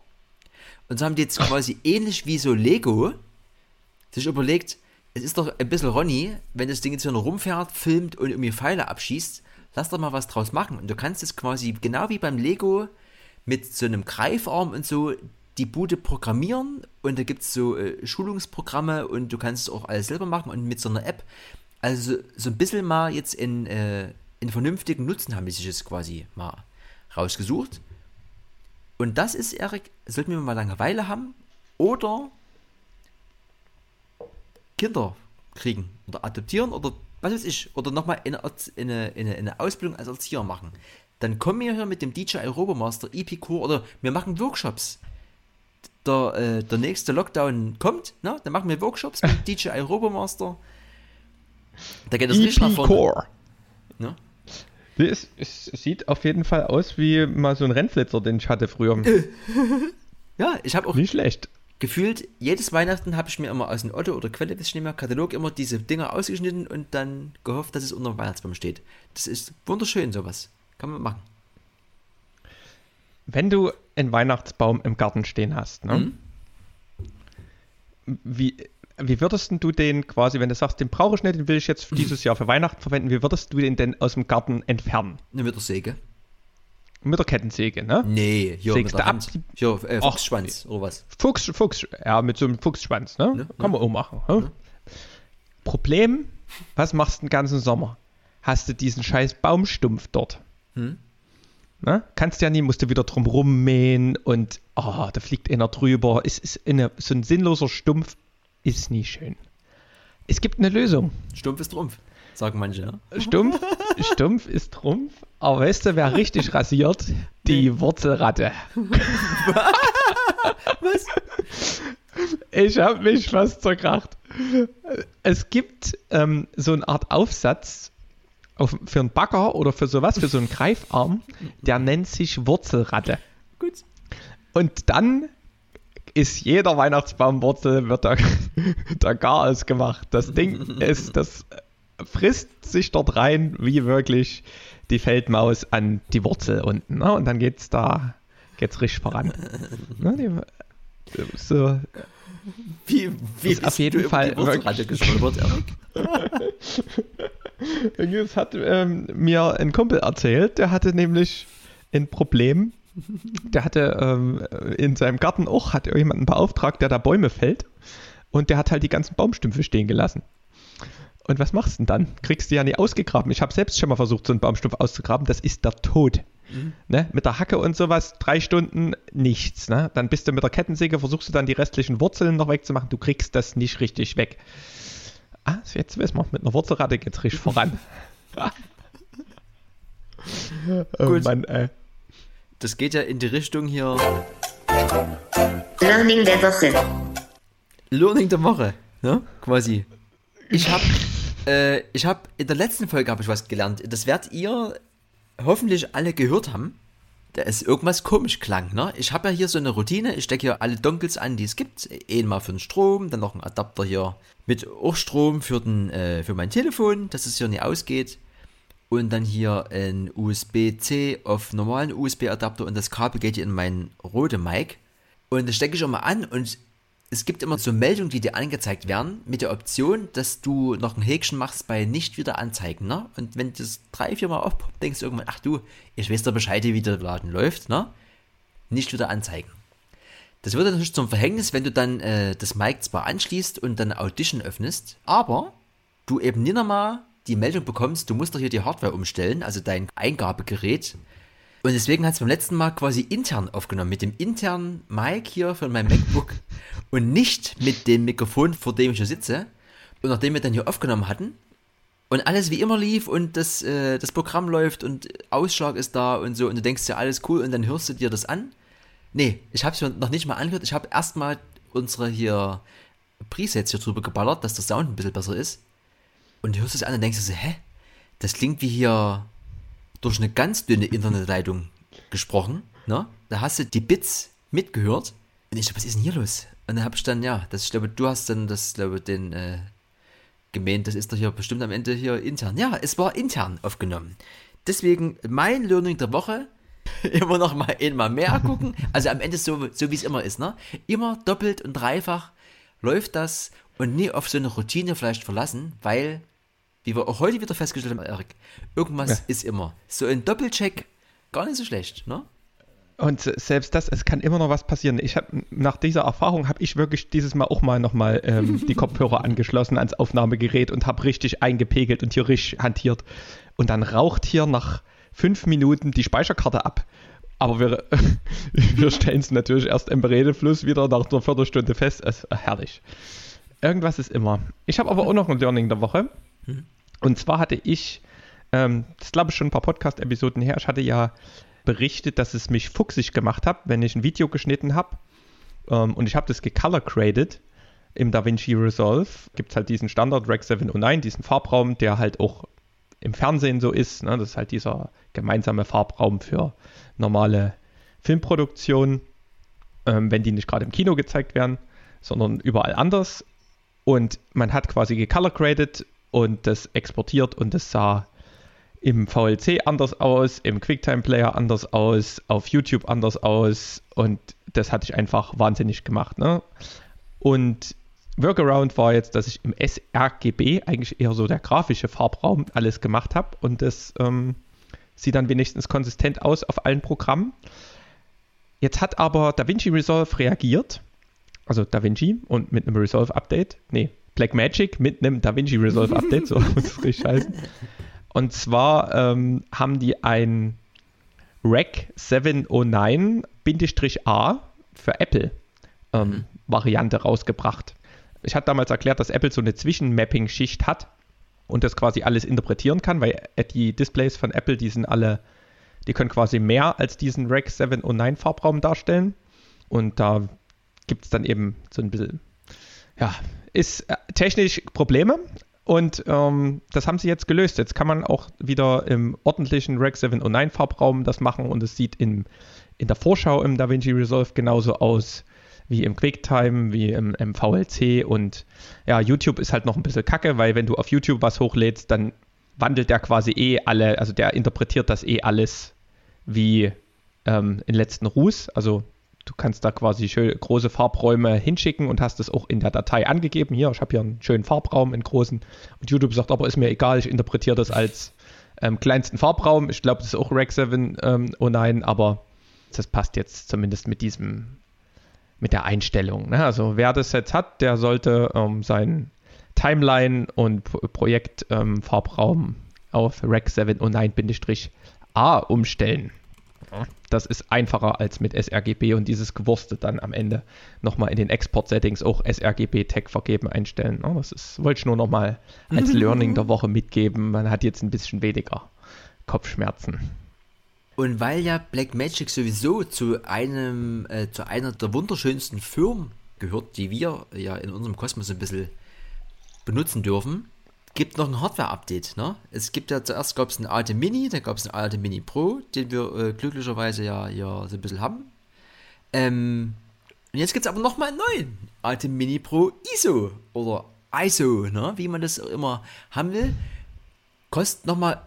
Und so haben die jetzt quasi ähnlich wie so Lego sich überlegt, es ist doch ein bisschen Ronny, wenn das Ding jetzt hier rumfährt, filmt und irgendwie Pfeile abschießt, lass doch mal was draus machen. Und du kannst es quasi genau wie beim Lego mit so einem Greifarm und so die Bude programmieren und da gibt es so äh, Schulungsprogramme und du kannst es auch alles selber machen und mit so einer App. Also so, ein bisschen mal jetzt in, äh, in vernünftigen Nutzen haben die sich jetzt quasi mal rausgesucht. Und das ist, Erik, sollten wir mal Langeweile haben oder Kinder kriegen oder adoptieren oder was weiß ich, oder nochmal eine, eine, eine, eine Ausbildung als Erzieher machen. Dann kommen wir hier mit dem DJI Robomaster EP Core oder wir machen Workshops. Der, äh, der nächste Lockdown kommt, ne? dann machen wir Workshops mit DJI Robomaster. Da geht es richtig nach EP vorne. Core. Ne? Es, es sieht auf jeden Fall aus wie mal so ein Rennflitzer, den ich hatte früher. Ja, ich habe auch Nicht schlecht. gefühlt, jedes Weihnachten habe ich mir immer aus dem Otto oder Quelle, das ich nicht mehr, Katalog immer diese Dinger ausgeschnitten und dann gehofft, dass es unter dem Weihnachtsbaum steht. Das ist wunderschön, sowas. Kann man machen. Wenn du einen Weihnachtsbaum im Garten stehen hast, ne? Mhm. Wie, wie würdest du den quasi, wenn du sagst, den brauche ich nicht, den will ich jetzt für dieses Jahr für Weihnachten verwenden, wie würdest du den denn aus dem Garten entfernen? Mit der Säge. Mit der Kettensäge, ne? Nee, hier Sägst mit der ab, Hand. Hier, äh, Ach, Fuchsschwanz oder was. Fuchs, Fuchs, ja, mit so einem Fuchsschwanz, ne? Ne, Kann man auch machen. Ne? Problem, was machst du den ganzen Sommer? Hast du diesen scheiß Baumstumpf dort? Hm? Ne? Kannst ja nie, musst du wieder drum rummähen und ah, da fliegt einer drüber. Es ist eine, so ein sinnloser Stumpf ist nie schön. Es gibt eine Lösung. Stumpf ist Trumpf, sagen manche, ne? Stumpf, Stumpf ist Trumpf, aber weißt du, wer richtig rasiert? Die Wurzelratte. Was? Ich habe mich fast zerkracht. Es gibt ähm, so eine Art Aufsatz auf, für einen Bagger oder für sowas, für so einen Greifarm, der nennt sich Wurzelratte. Gut. Und dann ist jeder Weihnachtsbaumwurzel, wird da, da Chaos gemacht. Das Ding ist, das frisst sich dort rein, wie wirklich die Feldmaus an die Wurzel unten. Ne? Und dann geht's da, geht's richtig voran. Ne? Die, so, Wie, wie Ist auf jeden Fall Wurzelratte gestolpert, Erik? Das hat ähm, mir ein Kumpel erzählt, der hatte nämlich ein Problem. Der hatte ähm, in seinem Garten auch, hat jemanden beauftragt, der da Bäume fällt. Und der hat halt die ganzen Baumstümpfe stehen gelassen. Und was machst du denn dann? Kriegst du ja nie ausgegraben. Ich habe selbst schon mal versucht, so einen Baumstumpf auszugraben. Das ist der Tod. Ne? Mit der Hacke und sowas, drei Stunden nichts. Ne? Dann bist du mit der Kettensäge, versuchst du dann die restlichen Wurzeln noch wegzumachen. Du kriegst das nicht richtig weg. Ah, jetzt wissen wir, mit einer Wurzelratte geht's richtig voran. oh Gut. Mann, ey. Das geht ja in die Richtung hier Learning der Woche. Learning der Woche, ne? Quasi. Ich habe äh, ich habe in der letzten Folge habe ich was gelernt. Das werdet ihr hoffentlich alle gehört haben. Da ist irgendwas komisch klang, ne? Ich habe ja hier so eine Routine. Ich stecke hier alle Dongles an, die es gibt. Einmal für den Strom, dann noch ein Adapter hier mit auch Strom für den äh, für mein Telefon, dass es hier nicht ausgeht. Und dann hier ein USB-C auf normalen USB-Adapter und das Kabel geht hier in meinen rote Mic. Und das stecke ich immer an und es gibt immer so Meldungen, die dir angezeigt werden, mit der Option, dass du noch ein Häkchen machst bei nicht wieder anzeigen, ne? Und wenn das drei, vier Mal aufpoppt, denkst du irgendwann, ach du, ich weiß doch Bescheid, wie der Laden läuft, ne? Nicht wieder anzeigen. Das wird natürlich zum Verhängnis, wenn du dann äh, das Mic zwar anschließt und dann Audition öffnest, aber du eben nie nochmal die Meldung bekommst, du musst doch hier die Hardware umstellen, also dein Eingabegerät. Und deswegen hat es beim letzten Mal quasi intern aufgenommen, mit dem internen Mic hier von meinem MacBook und nicht mit dem Mikrofon, vor dem ich hier sitze. Und nachdem wir dann hier aufgenommen hatten und alles wie immer lief und das, äh, das Programm läuft und Ausschlag ist da und so und du denkst ja alles cool und dann hörst du dir das an. Nee, ich habe es mir noch nicht mal angehört. Ich habe erstmal unsere hier Presets hier drüber geballert, dass der Sound ein bisschen besser ist. Und du hörst es an und denkst dir so, hä? Das klingt wie hier durch eine ganz dünne Internetleitung gesprochen. Ne? Da hast du die Bits mitgehört. Und ich so, was ist denn hier los? Und dann habe ich dann, ja, das, ich glaube, du hast dann das, glaube den äh, gemeint, das ist doch hier bestimmt am Ende hier intern. Ja, es war intern aufgenommen. Deswegen mein Learning der Woche, immer noch mal einmal mehr gucken. Also am Ende so, so wie es immer ist, ne? Immer doppelt und dreifach läuft das und nie auf so eine Routine vielleicht verlassen, weil, wie wir auch heute wieder festgestellt haben, Erik, irgendwas Ja. ist immer. So ein Doppelcheck, gar nicht so schlecht, ne? Und se- selbst das, es kann immer noch was passieren. Ich habe nach dieser Erfahrung habe ich wirklich dieses Mal auch mal nochmal ähm, die Kopfhörer angeschlossen ans Aufnahmegerät und habe richtig eingepegelt und hier richtig hantiert. Und dann raucht hier nach fünf Minuten die Speicherkarte ab. Aber wir, wir stellen es natürlich erst im Redefluss wieder nach einer Viertelstunde fest. Es, herrlich. Irgendwas ist immer. Ich habe aber auch noch ein Learning der Woche. Und zwar hatte ich, ähm, das glaube ich schon ein paar Podcast-Episoden her, ich hatte ja berichtet, dass es mich fuchsig gemacht hat, wenn ich ein Video geschnitten habe. Ähm, und ich habe das gecolor graded im DaVinci Resolve. Gibt es halt diesen Standard Rec 709, diesen Farbraum, der halt auch im Fernsehen so ist. Ne? Das ist halt dieser gemeinsame Farbraum für normale Filmproduktionen, ähm, wenn die nicht gerade im Kino gezeigt werden, sondern überall anders. Und man hat quasi gecolor graded und das exportiert und das sah im VLC anders aus, im QuickTime Player anders aus, auf YouTube anders aus und das hatte ich einfach wahnsinnig gemacht. Ne? Und Workaround war jetzt, dass ich im sRGB eigentlich eher so der grafische Farbraum alles gemacht habe und das ähm, sieht dann wenigstens konsistent aus auf allen Programmen. Jetzt hat aber DaVinci Resolve reagiert, also DaVinci und mit einem Resolve Update, nee, Blackmagic mit einem DaVinci Resolve Update, so muss es richtig heißen. Und zwar ähm, haben die ein Rec 709-A für Apple ähm, mhm. Variante rausgebracht. Ich hatte damals erklärt, dass Apple so eine Zwischenmapping-Schicht hat und das quasi alles interpretieren kann, weil die Displays von Apple, die sind alle, die können quasi mehr als diesen Rec 709 Farbraum darstellen. Und da gibt es dann eben so ein bisschen, ja, ist äh, technisch Probleme, und ähm, das haben sie jetzt gelöst. Jetzt kann man auch wieder im ordentlichen Rec 709 Farbraum das machen und es sieht in, in der Vorschau im DaVinci Resolve genauso aus wie im QuickTime, wie im, im VLC und ja, YouTube ist halt noch ein bisschen kacke, weil wenn du auf YouTube was hochlädst, dann wandelt der quasi eh alle, also der interpretiert das eh alles wie ähm, in letzten Ruß. Also du kannst da quasi schön große Farbräume hinschicken und hast es auch in der Datei angegeben. Hier, ich habe hier einen schönen Farbraum in großen. Und YouTube sagt aber, ist mir egal, ich interpretiere das als ähm, kleinsten Farbraum. Ich glaube, das ist auch Rec 7 ähm, oh nein, aber das passt jetzt zumindest mit diesem, mit der Einstellung. Ne? Also wer das jetzt hat, der sollte ähm, sein Timeline und Projekt ähm, Farbraum auf Rec 7 oh nein-A umstellen. Das ist einfacher als mit sRGB und dieses Gewurste dann am Ende nochmal in den Export-Settings auch sRGB-Tag vergeben einstellen. Das ist, wollte ich nur nochmal als Learning der Woche mitgeben. Man hat jetzt ein bisschen weniger Kopfschmerzen. Und weil ja Blackmagic sowieso zu einem, äh, zu einer der wunderschönsten Firmen gehört, die wir ja in unserem Kosmos ein bisschen benutzen dürfen, gibt noch ein Hardware-Update. Ne? Es gibt ja zuerst gab es einen alte Mini, dann gab es einen alte Mini Pro, den wir äh, glücklicherweise ja hier so ein bisschen haben. Ähm, und jetzt gibt es aber noch mal einen neuen alte Mini Pro ISO oder ISO, ne? wie man das auch immer haben will. Kostet noch mal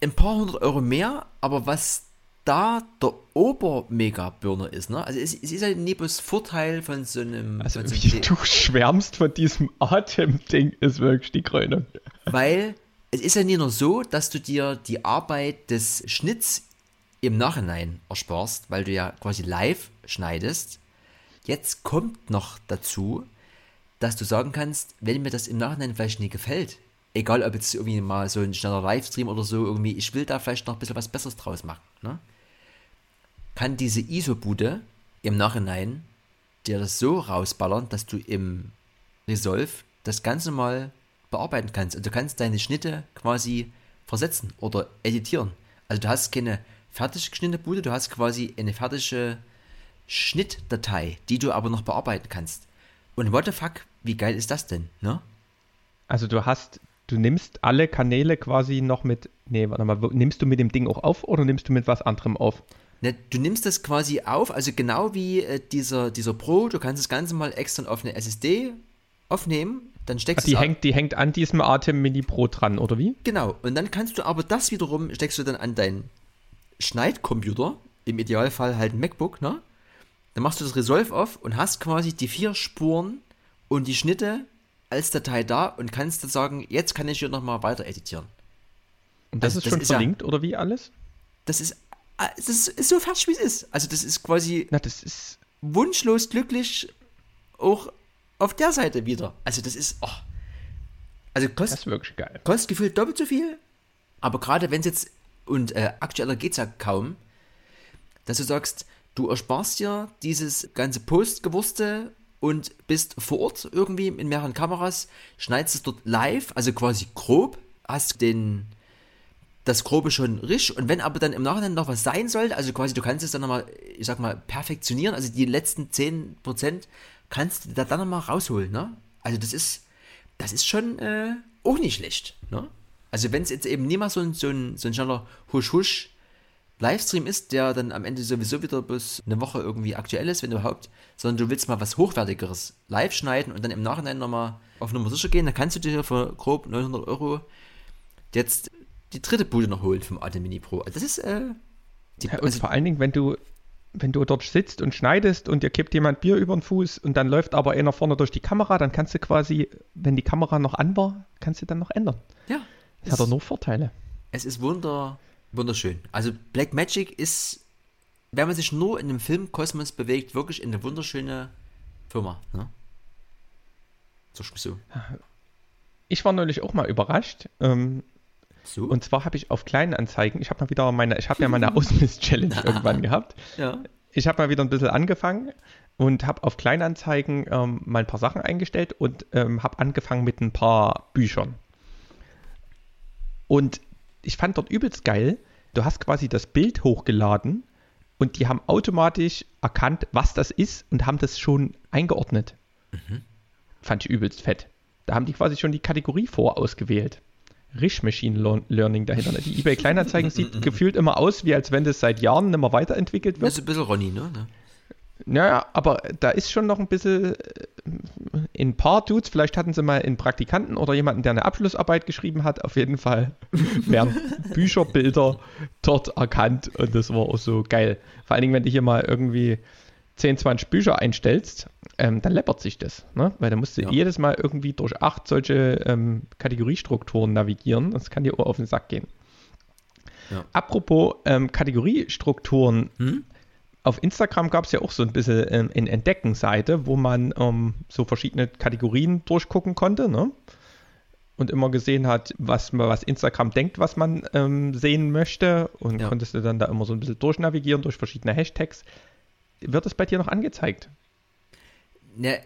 ein paar hundert Euro mehr, aber was da der Ober-Mega-Burner ist, ne? Also es, es ist halt Nebus Vorteil von so einem. Also so wie du schwärmst von diesem Atem-Ding, ist wirklich die Krönung. Weil es ist ja nicht nur so, dass du dir die Arbeit des Schnitts im Nachhinein ersparst, weil du ja quasi live schneidest. Jetzt kommt noch dazu, dass du sagen kannst, wenn mir das im Nachhinein vielleicht nicht gefällt, egal ob jetzt irgendwie mal so ein schneller Livestream oder so, irgendwie, ich will da vielleicht noch ein bisschen was Besseres draus machen, ne? Kann diese ISO-Bude im Nachhinein dir das so rausballern, dass du im Resolve das Ganze mal bearbeiten kannst. Und du kannst deine Schnitte quasi versetzen oder editieren. Also du hast keine fertig geschnittene Bude, du hast quasi eine fertige Schnittdatei, die du aber noch bearbeiten kannst. Und what the fuck, wie geil ist das denn, ne? Also du hast, du nimmst alle Kanäle quasi noch mit, nee, warte mal, nimmst du mit dem Ding auch auf oder nimmst du mit was anderem auf? Ne, du nimmst das quasi auf, also genau wie äh, dieser, dieser Pro, du kannst das Ganze mal extern auf eine SSD aufnehmen, dann steckst Ach, die hängt, die hängt an diesem Atem Mini Pro dran, oder wie? Genau, und dann kannst du aber das wiederum, steckst du dann an deinen Schneidcomputer, im Idealfall halt ein MacBook, ne? Dann machst du das Resolve auf und hast quasi die vier Spuren und die Schnitte als Datei da und kannst dann sagen, jetzt kann ich hier nochmal weiter editieren. Und das also, ist das schon ist verlinkt, ja, oder wie alles? Das ist es ist, ist so fertig, wie es ist. Also das ist quasi Na, das ist wunschlos glücklich auch auf der Seite wieder. Also das ist, oh. also kostet, das ist wirklich geil. Kostet gefühlt doppelt so viel, aber gerade wenn es jetzt, und äh, aktueller geht es ja kaum, dass du sagst, du ersparst dir dieses ganze Postgewurste und bist vor Ort irgendwie in mehreren Kameras, schneidest es dort live, also quasi grob, hast den das Grobe schon risch und wenn aber dann im Nachhinein noch was sein sollte, also quasi du kannst es dann nochmal, ich sag mal, perfektionieren, also die letzten 10% kannst du da dann nochmal rausholen, ne? Also das ist, das ist schon äh, auch nicht schlecht, ne? Also wenn es jetzt eben nicht mal so ein, so ein, so ein schneller Husch-Husch Livestream ist, der dann am Ende sowieso wieder bis eine Woche irgendwie aktuell ist, wenn überhaupt, sondern du willst mal was Hochwertigeres live schneiden und dann im Nachhinein nochmal auf Nummer sicher gehen, dann kannst du dir für grob 900 Euro jetzt die dritte Bude noch holen vom Atem Mini Pro. Also das ist, äh, die, ja, und also, vor allen Dingen, wenn du wenn du dort sitzt und schneidest und dir kippt jemand Bier über den Fuß und dann läuft aber einer vorne durch die Kamera, dann kannst du quasi, wenn die Kamera noch an war, kannst du dann noch ändern. Ja. Das hat doch nur Vorteile. Es ist wunder, wunderschön. Also Black Magic ist, wenn man sich nur in dem Filmkosmos bewegt, wirklich eine wunderschöne Firma. Ne? So. Ich war neulich auch mal überrascht. Ähm, so? Und zwar habe ich auf kleinen Anzeigen, ich habe mal wieder meine, ich habe ja meine Ausmiss-Challenge irgendwann gehabt. Ja. Ich habe mal wieder ein bisschen angefangen und habe auf Kleinanzeigen ähm, mal ein paar Sachen eingestellt und ähm, habe angefangen mit ein paar Büchern. Und ich fand dort übelst geil, du hast quasi das Bild hochgeladen und die haben automatisch erkannt, was das ist und haben das schon eingeordnet. Mhm. Fand ich übelst fett. Da haben die quasi schon die Kategorie vorausgewählt. Rich Machine Learning dahinter. Die eBay Kleinanzeigen sieht gefühlt immer aus, wie als wenn das seit Jahren nicht mehr weiterentwickelt wird. Das ist ein bisschen Ronny, ne? Naja, aber da ist schon noch ein bisschen in ein paar Dudes, vielleicht hatten sie mal einen Praktikanten oder jemanden, der eine Abschlussarbeit geschrieben hat, auf jeden Fall werden Bücherbilder dort erkannt und das war auch so geil. Vor allen Dingen, wenn du hier mal irgendwie 10, 20 Bücher einstellst, ähm, dann läppert sich das, ne? weil da musst du ja. jedes Mal irgendwie durch acht solche ähm, Kategoriestrukturen navigieren, das kann dir auf den Sack gehen. Ja. Apropos ähm, Kategoriestrukturen, hm? auf Instagram gab es ja auch so ein bisschen ähm, eine Entdecken-Seite, wo man ähm, so verschiedene Kategorien durchgucken konnte, ne? Und immer gesehen hat, was, was Instagram denkt, was man ähm, sehen möchte. Und ja. konntest du dann da immer so ein bisschen durchnavigieren durch verschiedene Hashtags. Wird das bei dir noch angezeigt? Ne,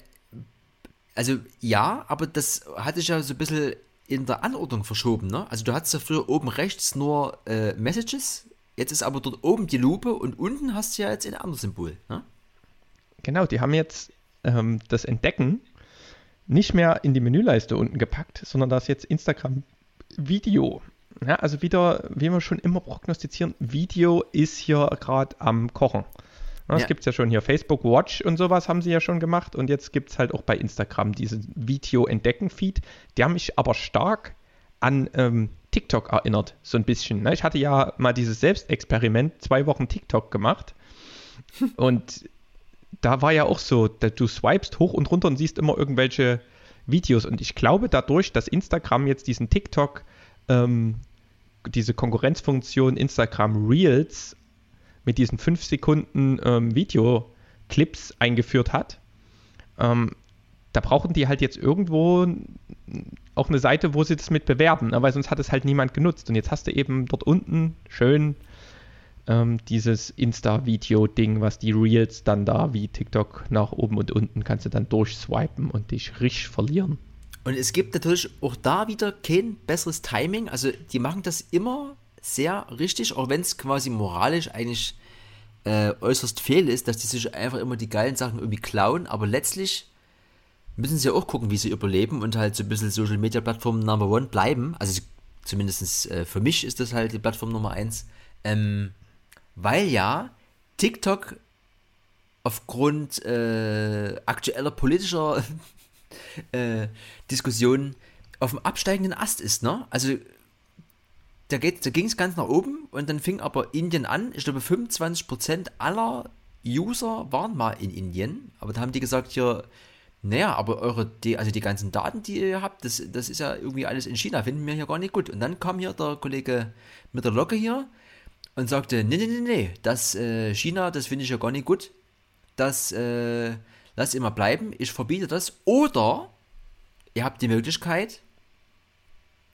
also ja, aber das hatte ich ja so ein bisschen in der Anordnung verschoben. Ne? Also du hattest ja früher oben rechts nur äh, Messages, jetzt ist aber dort oben die Lupe und unten hast du ja jetzt ein anderes Symbol. Ne? Genau, die haben jetzt ähm, das Entdecken nicht mehr in die Menüleiste unten gepackt, sondern da ist jetzt Instagram Video. Ja, also wieder, wie wir schon immer prognostizieren, Video ist hier gerade am Kochen. Das ja. gibt es ja schon hier. Facebook Watch und sowas haben sie ja schon gemacht. Und jetzt gibt es halt auch bei Instagram diesen Video-Entdecken-Feed. Die haben mich aber stark an ähm, TikTok erinnert, so ein bisschen. Ne? Ich hatte ja mal dieses Selbstexperiment, zwei Wochen TikTok gemacht. und da war ja auch so, du swipest hoch und runter und siehst immer irgendwelche Videos. Und ich glaube, dadurch, dass Instagram jetzt diesen TikTok, ähm, diese Konkurrenzfunktion Instagram Reels mit diesen 5 Sekunden ähm, Videoclips eingeführt hat, ähm, da brauchen die halt jetzt irgendwo auch eine Seite, wo sie das mit bewerben, ne? weil sonst hat es halt niemand genutzt. Und jetzt hast du eben dort unten schön ähm, dieses Insta-Video-Ding, was die Reels dann da wie TikTok nach oben und unten kannst du dann durchswipen und dich richtig verlieren. Und es gibt natürlich auch da wieder kein besseres Timing. Also die machen das immer sehr richtig, auch wenn es quasi moralisch eigentlich äh, äußerst fehl ist, dass die sich einfach immer die geilen Sachen irgendwie klauen, aber letztlich müssen sie ja auch gucken, wie sie überleben und halt so ein bisschen Social Media Plattform Number One bleiben. Also zumindest äh, für mich ist das halt die Plattform Nummer eins. Ähm, weil ja TikTok aufgrund äh, aktueller politischer äh, Diskussionen auf dem absteigenden Ast ist, ne? Also da, da ging es ganz nach oben und dann fing aber Indien an. Ich glaube, 25% aller User waren mal in Indien, aber da haben die gesagt, hier, naja, aber eure, die, also die ganzen Daten, die ihr habt, das, das ist ja irgendwie alles in China, finden wir hier gar nicht gut. Und dann kam hier der Kollege mit der Locke hier und sagte, nee, nee, nee, nee, das äh, China, das finde ich ja gar nicht gut. Das äh, lasst mal bleiben, ich verbiete das. Oder ihr habt die Möglichkeit,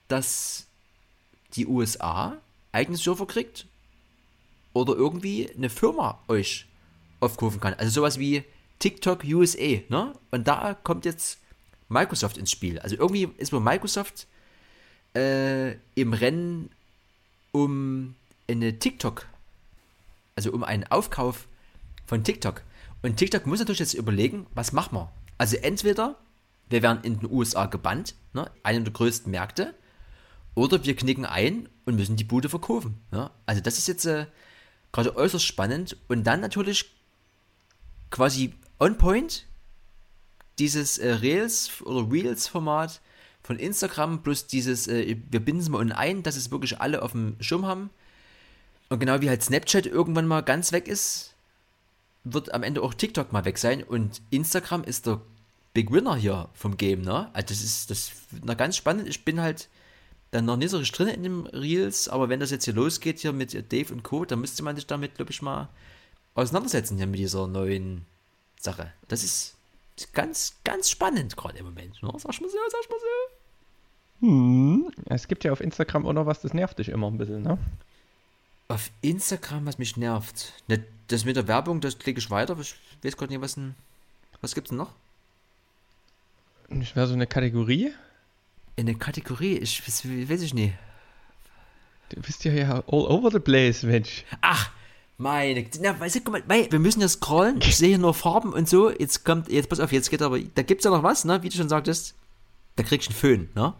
dass die USA eigene Server kriegt oder irgendwie eine Firma euch aufrufen kann. Also sowas wie TikTok USA, ne? Und da kommt jetzt Microsoft ins Spiel. Also irgendwie ist wohl Microsoft äh, im Rennen um eine TikTok, also um einen Aufkauf von TikTok. Und TikTok muss natürlich jetzt überlegen, was machen wir? Also entweder wir werden in den USA gebannt, ne, einer der größten Märkte, oder wir knicken ein und müssen die Bude verkaufen. Ja? Also das ist jetzt äh, gerade äußerst spannend. Und dann natürlich quasi on point dieses äh, Reels oder Reels-Format von Instagram plus dieses, äh, wir binden es mal unten ein, dass es wirklich alle auf dem Schirm haben. Und genau wie halt Snapchat irgendwann mal ganz weg ist, wird am Ende auch TikTok mal weg sein und Instagram ist der Big Winner hier vom Game, ne? Also das ist das na ganz spannend. Ich bin halt dann noch nicht so richtig drin in den Reels, aber wenn das jetzt hier losgeht hier mit Dave und Co., dann müsste man sich damit, glaube ich, mal auseinandersetzen hier mit dieser neuen Sache. Das ist, ganz, ganz spannend gerade im Moment. Ne? Sag mal so, sag mal so. Hm. Es gibt ja auf Instagram auch noch was, das nervt dich immer ein bisschen, ne? Auf Instagram, was mich nervt. Ne, das mit der Werbung, das klicke ich weiter. Ich weiß gerade nicht, was denn. Was gibt's denn noch? Das wäre so eine Kategorie. In der Kategorie, ich weiß, weiß ich nicht. Du bist ja ja all over the place, Mensch. Ach, meine, na, weißt du, guck mal, mei, wir müssen ja scrollen. Ich sehe hier nur Farben und so. Jetzt kommt, jetzt pass auf, jetzt geht aber, da gibt's ja noch was, ne? Wie du schon sagtest, da kriegst du einen Föhn, ne?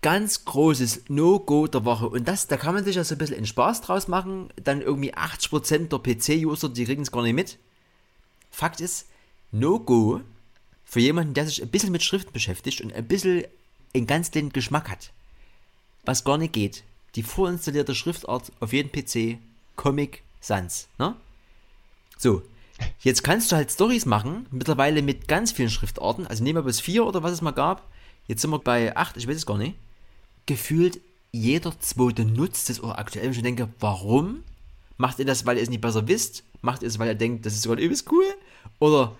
Ganz großes No-Go der Woche. Und das, da kann man sich ja so ein bisschen einen Spaß draus machen. Dann irgendwie 80% der PC-User, die kriegen es gar nicht mit. Fakt ist, No-Go für jemanden, der sich ein bisschen mit Schriften beschäftigt und ein bisschen einen ganz den Geschmack hat. Was gar nicht geht. Die vorinstallierte Schriftart auf jedem PC, Comic Sans. Ne? So, jetzt kannst du halt Stories machen, mittlerweile mit ganz vielen Schriftarten. Also nehmen wir bis vier oder was es mal gab. Jetzt sind wir bei acht, ich weiß es gar nicht. Gefühlt jeder zweite nutzt es auch aktuell. Ich denke, warum? Macht ihr das, weil ihr es nicht besser wisst? Macht ihr es, weil ihr denkt, das ist sogar übelst cool? Oder,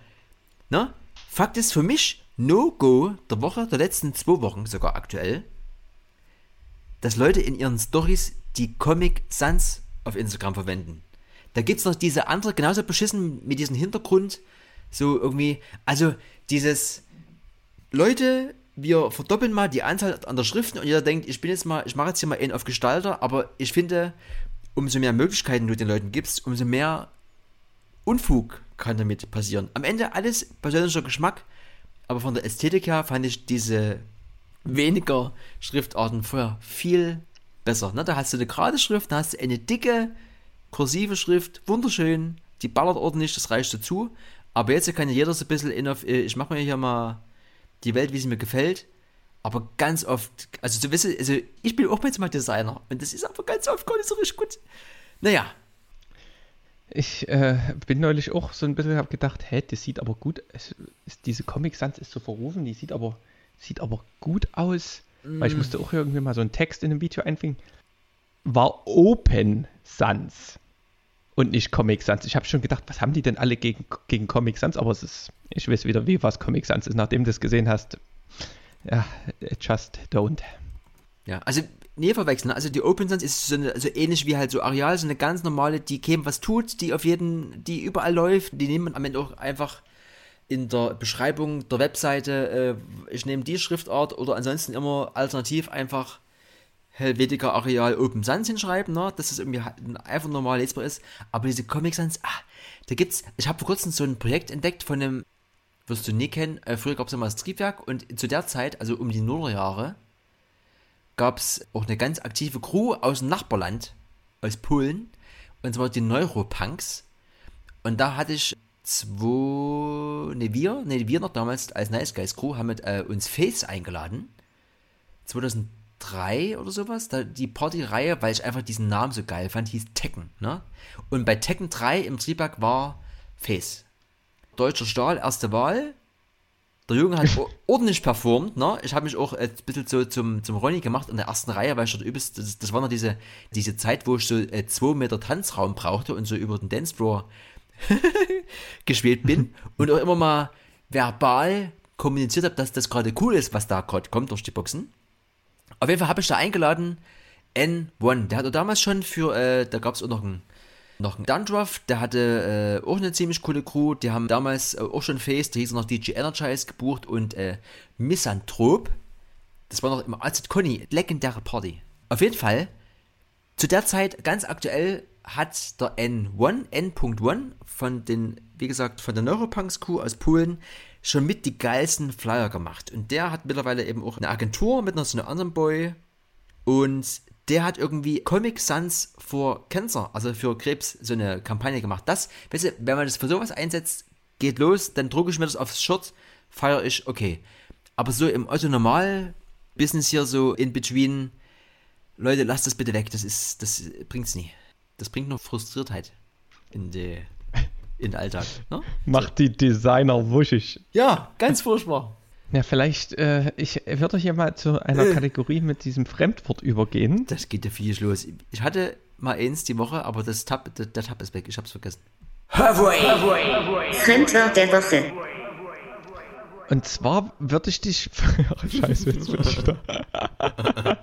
ne? Fakt ist für mich No-Go der Woche, der letzten zwei Wochen sogar aktuell, dass Leute in ihren Stories die Comic Sans auf Instagram verwenden. Da gibt es noch diese andere, genauso beschissen mit diesem Hintergrund, so irgendwie, also dieses, Leute, wir verdoppeln mal die Anzahl an der Schriften und jeder denkt, ich bin jetzt mal, ich mache jetzt hier mal einen auf Gestalter, aber ich finde, umso mehr Möglichkeiten du den Leuten gibst, umso mehr Unfug kann damit passieren. Am Ende alles persönlicher Geschmack, aber von der Ästhetik her fand ich diese weniger Schriftarten vorher viel besser. Ne? Da hast du eine gerade Schrift, da hast du eine dicke, kursive Schrift, wunderschön, die ballert ordentlich, das reicht dazu. Aber jetzt kann ja jeder so ein bisschen in auf, ich mache mir hier mal die Welt, wie sie mir gefällt. Aber ganz oft, also du weißt, also ich bin auch jetzt mal Designer und das ist aber ganz oft gar nicht so richtig gut. Naja. Ich äh, bin neulich auch so ein bisschen, habe gedacht, hä, das sieht aber gut, es, ist, diese Comic Sans ist so verrufen, die sieht aber, sieht aber gut aus. Mm. Weil ich musste auch irgendwie mal so einen Text in einem Video einfügen. War Open Sans und nicht Comic Sans. Ich habe schon gedacht, was haben die denn alle gegen, gegen Comic Sans? Aber es ist, ich weiß wieder, wie was Comic Sans ist, nachdem du es gesehen hast. Ja, just don't. Ja, also nie verwechseln. Also die Open Sans ist so, eine, so ähnlich wie halt so Areal, so eine ganz normale, die käme was tut, die auf jeden, die überall läuft. Die nehmen am Ende auch einfach in der Beschreibung der Webseite, äh, ich nehme die Schriftart oder ansonsten immer alternativ einfach Helvetica Areal Open Sans hinschreiben, ne? dass es irgendwie halt einfach normal lesbar ist. Aber diese Comic Sans, ah, da gibt's, ich habe vor kurzem so ein Projekt entdeckt von einem, wirst du nie kennen, äh, früher gab es immer das Triebwerk und zu der Zeit, also um die Nullerjahre, gab es auch eine ganz aktive Crew aus dem Nachbarland, aus Polen, und zwar die Neuropunks. Und da hatte ich zwei, ne wir, ne wir noch damals als Nice Guys Crew haben mit, äh, uns Face eingeladen. 2003 oder sowas, da die Partyreihe, weil ich einfach diesen Namen so geil fand, hieß Tekken, ne? Und bei Tekken 3 im Triebwerk war Face. Deutscher Stahl, erste Wahl, der Junge hat ordentlich performt, ne? Ich habe mich auch ein bisschen so zum, zum Ronny gemacht in der ersten Reihe, weil ich dort übelst, das, das war noch diese, diese Zeit, wo ich so äh, zwei Meter Tanzraum brauchte und so über den Dancefloor gespielt bin und auch immer mal verbal kommuniziert habe, dass das gerade cool ist, was da gerade kommt durch die Boxen. Auf jeden Fall habe ich da eingeladen N1. Der hatte damals schon für, äh, da gab es auch noch einen noch ein Dundruff, der hatte äh, auch eine ziemlich coole Crew. Die haben damals äh, auch schon Face, der hieß noch DJ Energize gebucht und äh, Misanthrop. Das war noch im AZ Conny, legendäre Party. Auf jeden Fall, zu der Zeit ganz aktuell hat der N1, N.1 von den, wie gesagt, von der Neuropunks Crew aus Polen schon mit die geilsten Flyer gemacht. Und der hat mittlerweile eben auch eine Agentur mit noch so einem anderen Boy. Und der hat irgendwie Comic Sans for Cancer, also für Krebs, so eine Kampagne gemacht. Das, weißt du, wenn man das für sowas einsetzt, geht los, dann drucke ich mir das aufs Shirt, feiere ich, okay. Aber so im Otto Normal Business hier so in between, Leute, lasst das bitte weg, das ist, das bringt's nie. Das bringt nur Frustriertheit. in, die, in den Alltag. Ne? Macht die Designer wuschig. Ja, ganz furchtbar. Ja, vielleicht, äh, ich würde hier mal zu einer Äh. Kategorie mit diesem Fremdwort übergehen. Das geht ja viel los. Ich hatte mal eins die Woche, aber das Tab, der, der Tab ist weg. Ich hab's vergessen. Fremdwort der Woche. Und zwar würde ich dich. Ach, Scheiße, jetzt bin ich wieder.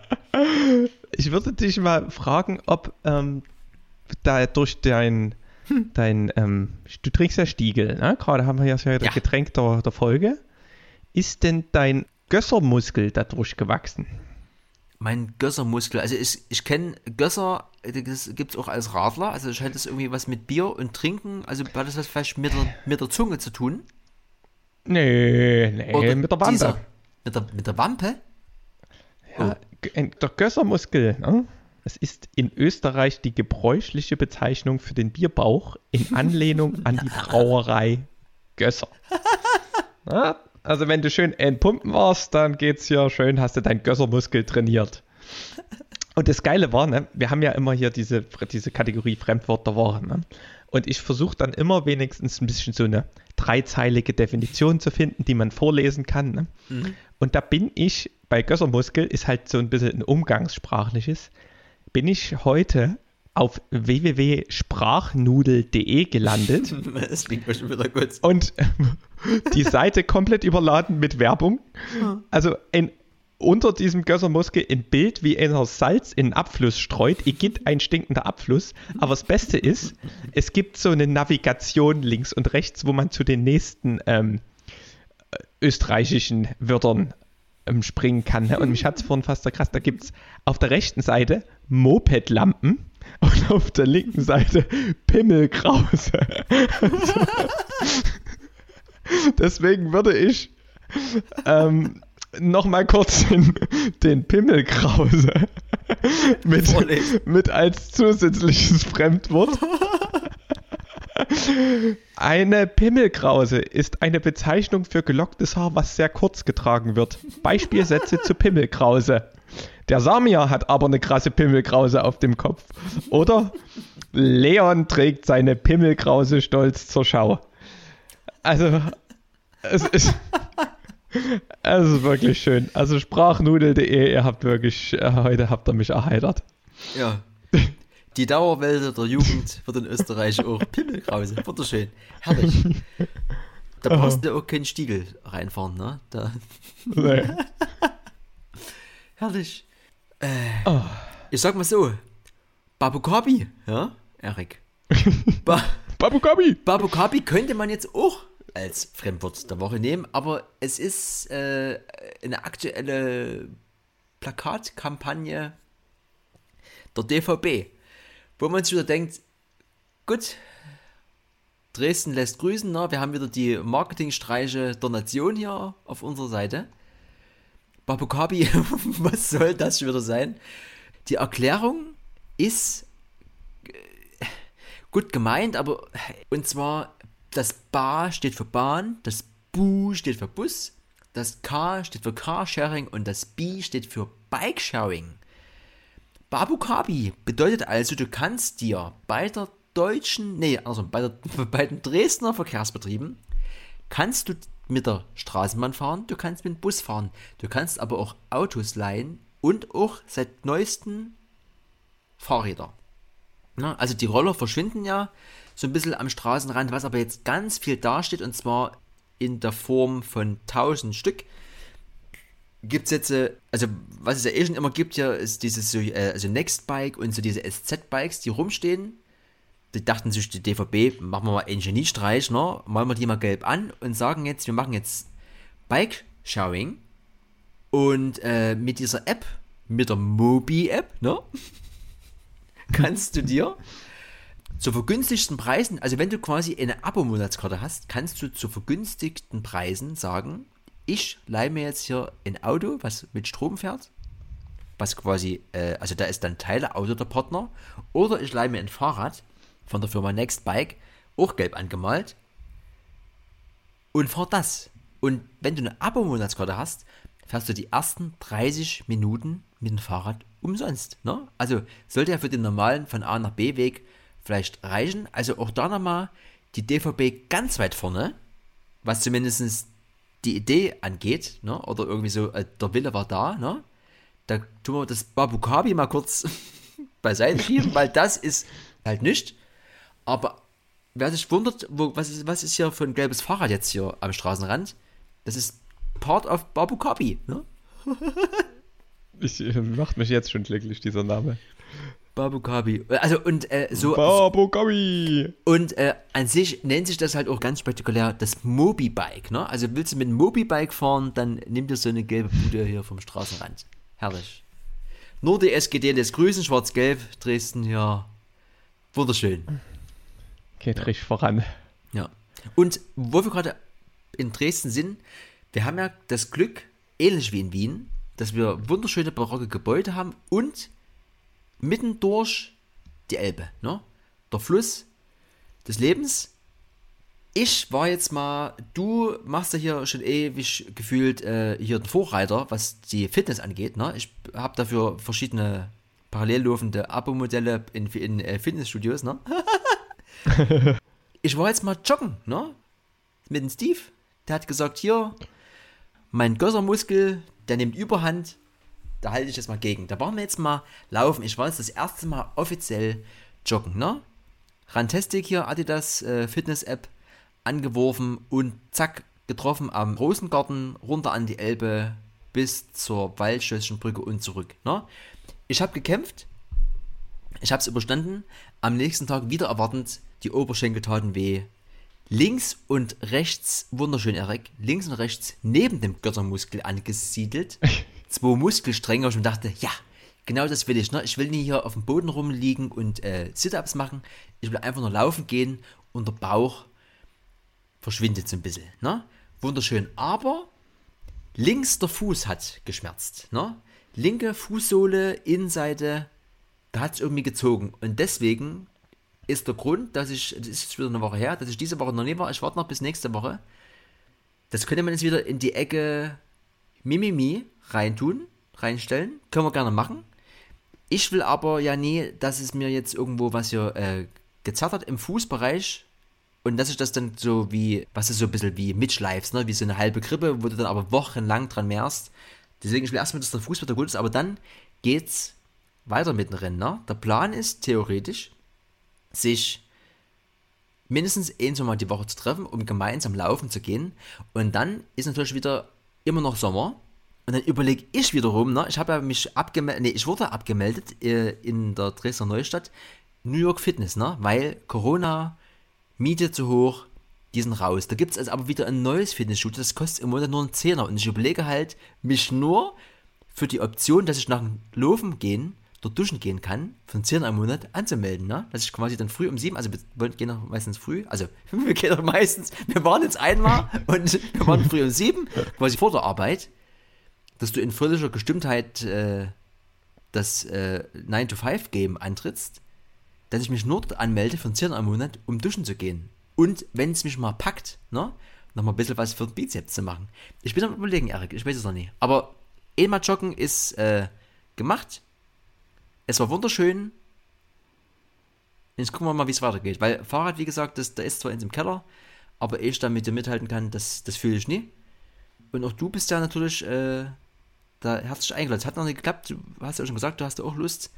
Ich würde dich mal fragen, ob ähm, da durch dein. dein ähm, du trinkst ja Stiegel, ne? Gerade haben wir ja so Ja. das Getränk der, der Folge. Ist denn dein Gössermuskel dadurch gewachsen? Mein Gössermuskel, also ich, ich kenne Gösser, das gibt es auch als Radler, also scheint das irgendwie was mit Bier und Trinken, also hat das was vielleicht mit der, mit der Zunge zu tun? Nee, nee, Oder mit der Wampe. dieser- Mit der, mit der Wampe? Ja, g- ein- der Gössermuskel, ne? Es ist in Österreich die gebräuchliche Bezeichnung für den Bierbauch in Anlehnung an die Brauerei Gösser. Na, also wenn du schön entpumpen warst, dann geht's ja schön, hast du deinen Gössermuskel trainiert. Und das Geile war, ne, wir haben ja immer hier diese, diese Kategorie Fremdwort der Woche. Ne? Und ich versuche dann immer wenigstens ein bisschen so eine dreizeilige Definition zu finden, die man vorlesen kann. Ne? Und da bin ich, bei Gössermuskel ist halt so ein bisschen ein umgangssprachliches, bin ich heute auf www.sprachnudel.de gelandet Das klingt mir schon wieder gut. und die Seite komplett überladen mit Werbung. Also ein, unter diesem Gössermuskel ein Bild, wie einer Salz in einen Abfluss streut. Ich gibt ein stinkender Abfluss. Aber das Beste ist, es gibt so eine Navigation links und rechts, wo man zu den nächsten ähm, äh, österreichischen Wörtern ähm, springen kann. Ne? Und mich hat es vorhin fast erkratzt. Da gibt es auf der rechten Seite Mopedlampen und auf der linken Seite Pimmelkrause. Deswegen würde ich ähm, nochmal kurz den, den Pimmelkrause mit, Vorlesen. mit als zusätzliches Fremdwort. Eine Pimmelkrause ist eine Bezeichnung für gelocktes Haar, was sehr kurz getragen wird. Beispielsätze zu Pimmelkrause. Der Samir hat aber eine krasse Pimmelkrause auf dem Kopf. Oder Leon trägt seine Pimmelkrause stolz zur Schau. Also, es ist, es ist wirklich schön. Also sprachnudel.de, ihr habt wirklich, äh, heute habt ihr mich erheitert. Ja. Die Dauerwälder der Jugend wird in Österreich auch Pimmelkrause. Wunderschön. Herrlich. Da brauchst du auch keinen Stiegel reinfahren, ne? Da, Nee. herrlich. Äh, Ich sag mal so, Babukabi, ja, Erik? Ba Babukabi! Babukabi könnte man jetzt auch als Fremdwort der Woche nehmen, aber es ist äh, eine aktuelle Plakatkampagne der DVB, wo man sich wieder denkt, gut, Dresden lässt grüßen, ne? wir haben wieder die Marketingstreiche der Nation hier auf unserer Seite. Babukabi, was soll das schon wieder sein? Die Erklärung ist äh, gut gemeint, aber und zwar das Ba steht für Bahn, das Bu steht für Bus, das K steht für Carsharing und das B steht für Bikesharing. Babukabi bedeutet also, du kannst dir bei der deutschen, nee, also bei, der, bei den Dresdner Verkehrsbetrieben, kannst du mit der Straßenbahn fahren, du kannst mit dem Bus fahren, du kannst aber auch Autos leihen und auch seit neuesten Fahrräder. Na, also die Roller verschwinden ja so ein bisschen am Straßenrand, was aber jetzt ganz viel dasteht und zwar in der Form von 1000 Stück. Gibt es jetzt, äh, also was es ja eh schon immer gibt, ja, ist dieses so, äh, also Nextbike und so diese SZ-Bikes, die rumstehen. Die dachten sich, die DVB, machen wir mal einen Geniestreich, ne? malen wir die mal gelb an und sagen jetzt, wir machen jetzt Bike-Showing und äh, mit dieser App, mit der Mobi-App, ne? kannst du dir zu vergünstigsten Preisen, also wenn du quasi eine Abo-Monatskarte hast, kannst du zu vergünstigten Preisen sagen, ich leihe mir jetzt hier ein Auto, was mit Strom fährt, was quasi, äh, also da ist dann Teileauto der Partner, oder ich leihe mir ein Fahrrad von der Firma Nextbike, auch gelb angemalt, und fahr das. Und wenn du eine Abo-Monatskarte hast, fährst du die ersten 30 Minuten mit dem Fahrrad umsonst. Ne? Also sollte ja für den normalen von A nach B Weg vielleicht reichen. Also auch da nochmal die DVB ganz weit vorne, was zumindest die Idee angeht, ne? oder irgendwie so, äh, der Wille war da, ne? da tun wir das Babukabi mal kurz beiseite schieben, weil das ist halt nicht. Aber wer sich wundert, wo, was, ist, was ist hier für ein gelbes Fahrrad jetzt hier am Straßenrand? Das ist Part of Babukabi, ne? ich, äh, macht mich jetzt schon glücklich, dieser Name. Babukabi. Also und äh, so. Babukabi! Und äh, an sich nennt sich das halt auch ganz spektakulär das Mobi-Bike, ne? Also willst du mit einem Mobi-Bike fahren, dann nimm dir so eine gelbe Bude hier vom Straßenrand. Herrlich. Nur die SGD lässt grüßen, schwarz-gelb, Dresden hier. Wunderschön. Geht ja. richtig voran. Ja. Und wo wir gerade in Dresden sind, wir haben ja das Glück, ähnlich wie in Wien, dass wir wunderschöne barocke Gebäude haben und mitten durch die Elbe, ne? Der Fluss des Lebens. Ich war jetzt mal, du machst ja hier schon ewig gefühlt äh, hier den Vorreiter, was die Fitness angeht, ne? Ich habe dafür verschiedene parallel laufende Abo-Modelle in, in äh, Fitnessstudios, ne? ich war jetzt mal joggen, ne? Mit dem Steve. Der hat gesagt, hier, mein Gössermuskel, der nimmt Überhand, da halte ich jetzt mal gegen. Da waren wir jetzt mal laufen. Ich war jetzt das erste Mal offiziell joggen, ne? Rantastic hier, Adidas äh, Fitness-App angeworfen und zack, getroffen am Rosengarten, runter an die Elbe bis zur Waldschösschenbrücke und zurück. Ne? Ich habe gekämpft, ich habe es überstanden, am nächsten Tag wieder erwartend, die Oberschenkel taten weh. Links und rechts, wunderschön Erik, links und rechts neben dem Göttermuskel angesiedelt. zwei Muskelstränge und ich dachte, ja, genau das will ich. Ne? Ich will nie hier auf dem Boden rumliegen und äh, Sit-Ups machen. Ich will einfach nur laufen gehen und der Bauch verschwindet so ein bisschen. Ne? Wunderschön. Aber links der Fuß hat geschmerzt. Ne? Linke Fußsohle, Innenseite, da hat es irgendwie gezogen. Und deswegen ist der Grund, dass ich, das ist wieder eine Woche her, dass ich diese Woche noch nie war. Ich warte noch bis nächste Woche. Das könnte man jetzt wieder in die Ecke Mimimi reintun, reinstellen. Können wir gerne machen. Ich will aber ja nie, dass es mir jetzt irgendwo was hier äh, gezerrt hat im Fußbereich und dass ich das dann so wie, was ist so ein bisschen wie mitschleifst, ne? wie so eine halbe Grippe, wo du dann aber wochenlang dran mehrst. Deswegen, ich will erstmal, dass der Fuß wieder gut ist, aber dann geht's weiter mit dem Rennen. Ne? Der Plan ist theoretisch, sich mindestens ein, zwei Mal die Woche zu treffen, um gemeinsam laufen zu gehen. Und dann ist natürlich wieder immer noch Sommer. Und dann überlege ich wiederum, ne, ich habe ja mich abgemeldet, nee, ich wurde abgemeldet äh, in der Dresdner Neustadt, New York Fitness, ne, weil Corona, Miete zu hoch, die sind raus. Da gibt es also aber wieder ein neues Fitnessstudio, das kostet im Monat nur einen Zehner. Und ich überlege halt, mich nur für die Option, dass ich nach dem Laufen gehen, dort duschen gehen kann, von 10 im Monat anzumelden, ne? Dass ich quasi dann früh um 7, also wir gehen doch meistens früh, also wir gehen doch meistens, wir waren jetzt einmal und wir waren früh um 7, quasi vor der Arbeit dass du in fröhlicher Gestimmtheit äh, das äh, 9-to-5-Game antrittst, dass ich mich nur dort anmelde einen 10 im Monat, um duschen zu gehen. Und wenn es mich mal packt, ne, nochmal ein bisschen was für den Bizeps zu machen. Ich bin am überlegen, Erik, ich weiß es noch nie. Aber einmal joggen ist äh, gemacht. Es war wunderschön. Jetzt gucken wir mal, wie es weitergeht. Weil Fahrrad, wie gesagt, das, da ist zwar in im Keller, aber ehe ich da mit dir mithalten kann, das, das fühle ich nie. Und auch du bist ja natürlich äh, da herzlich eingeladen. Es hat noch nicht geklappt, du hast ja schon gesagt, du hast auch Lust.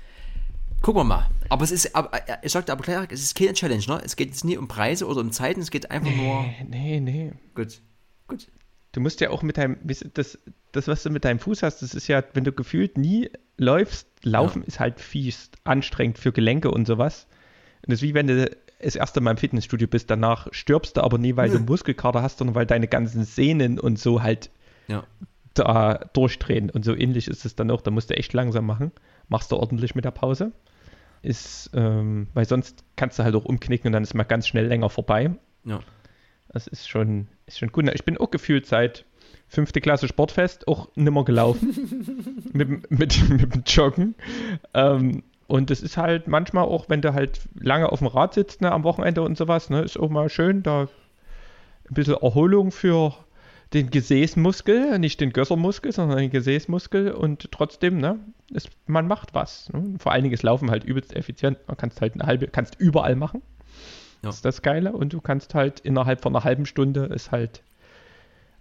Gucken wir mal. Aber es ist, aber, äh, ich sagte aber klar, es ist keine Challenge, ne? Es geht jetzt nie um Preise oder um Zeiten, es geht einfach nee, nur. Nee, nee. Gut. Gut. Du musst ja auch mit deinem, das, das, was du mit deinem Fuß hast, das ist ja, wenn du gefühlt nie läufst, laufen ja. ist halt fies, anstrengend für Gelenke und sowas. Und das ist wie wenn du das erste Mal im Fitnessstudio bist, danach stirbst du aber nie, weil Nö. du Muskelkater hast, sondern weil deine ganzen Sehnen und so halt ja da durchdrehen. Und so ähnlich ist es dann auch. Da musst du echt langsam machen. Machst du ordentlich mit der Pause. Ist, ähm, weil sonst kannst du halt auch umknicken und dann ist mal ganz schnell länger vorbei. Ja. Das ist schon, ist schon gut. Ich bin auch gefühlt seit fünfte Klasse Sportfest auch nimmer gelaufen. mit, mit, mit dem Joggen. Ähm, und es ist halt manchmal auch, wenn du halt lange auf dem Rad sitzt, ne, am Wochenende und sowas, ne, ist auch mal schön, da ein bisschen Erholung für den Gesäßmuskel, nicht den Gössermuskel, sondern den Gesäßmuskel und trotzdem, ne, es, man macht was. Ne? Vor allen Dingen ist Laufen halt übelst effizient. Man kannst halt eine halbe, kannst überall machen. Ja. Das ist das Geile. Und du kannst halt innerhalb von einer halben Stunde ist halt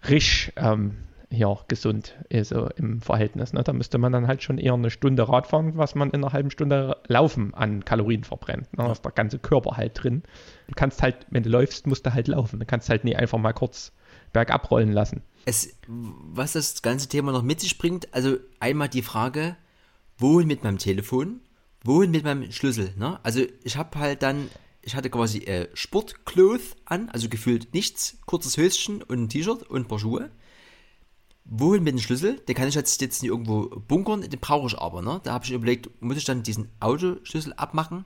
risch ähm, ja, gesund also im Verhältnis. Ne? Da müsste man dann halt schon eher eine Stunde Rad fahren, was man in einer halben Stunde Laufen an Kalorien verbrennt. Ne? Da ist der ganze Körper halt drin. Du kannst halt, wenn du läufst, musst du halt laufen. Du kannst halt nie einfach mal kurz bergab rollen lassen. Es, was das ganze Thema noch mit sich bringt, also einmal die Frage, wohin mit meinem Telefon, wohin mit meinem Schlüssel. Ne? Also ich habe halt dann, ich hatte quasi äh, Sportcloth an, also gefühlt nichts, kurzes Höschen und ein T-Shirt und ein paar Schuhe. Wohin mit dem Schlüssel? Den kann ich jetzt, jetzt nicht irgendwo bunkern, den brauche ich aber. Ne? Da habe ich überlegt, muss ich dann diesen Autoschlüssel abmachen,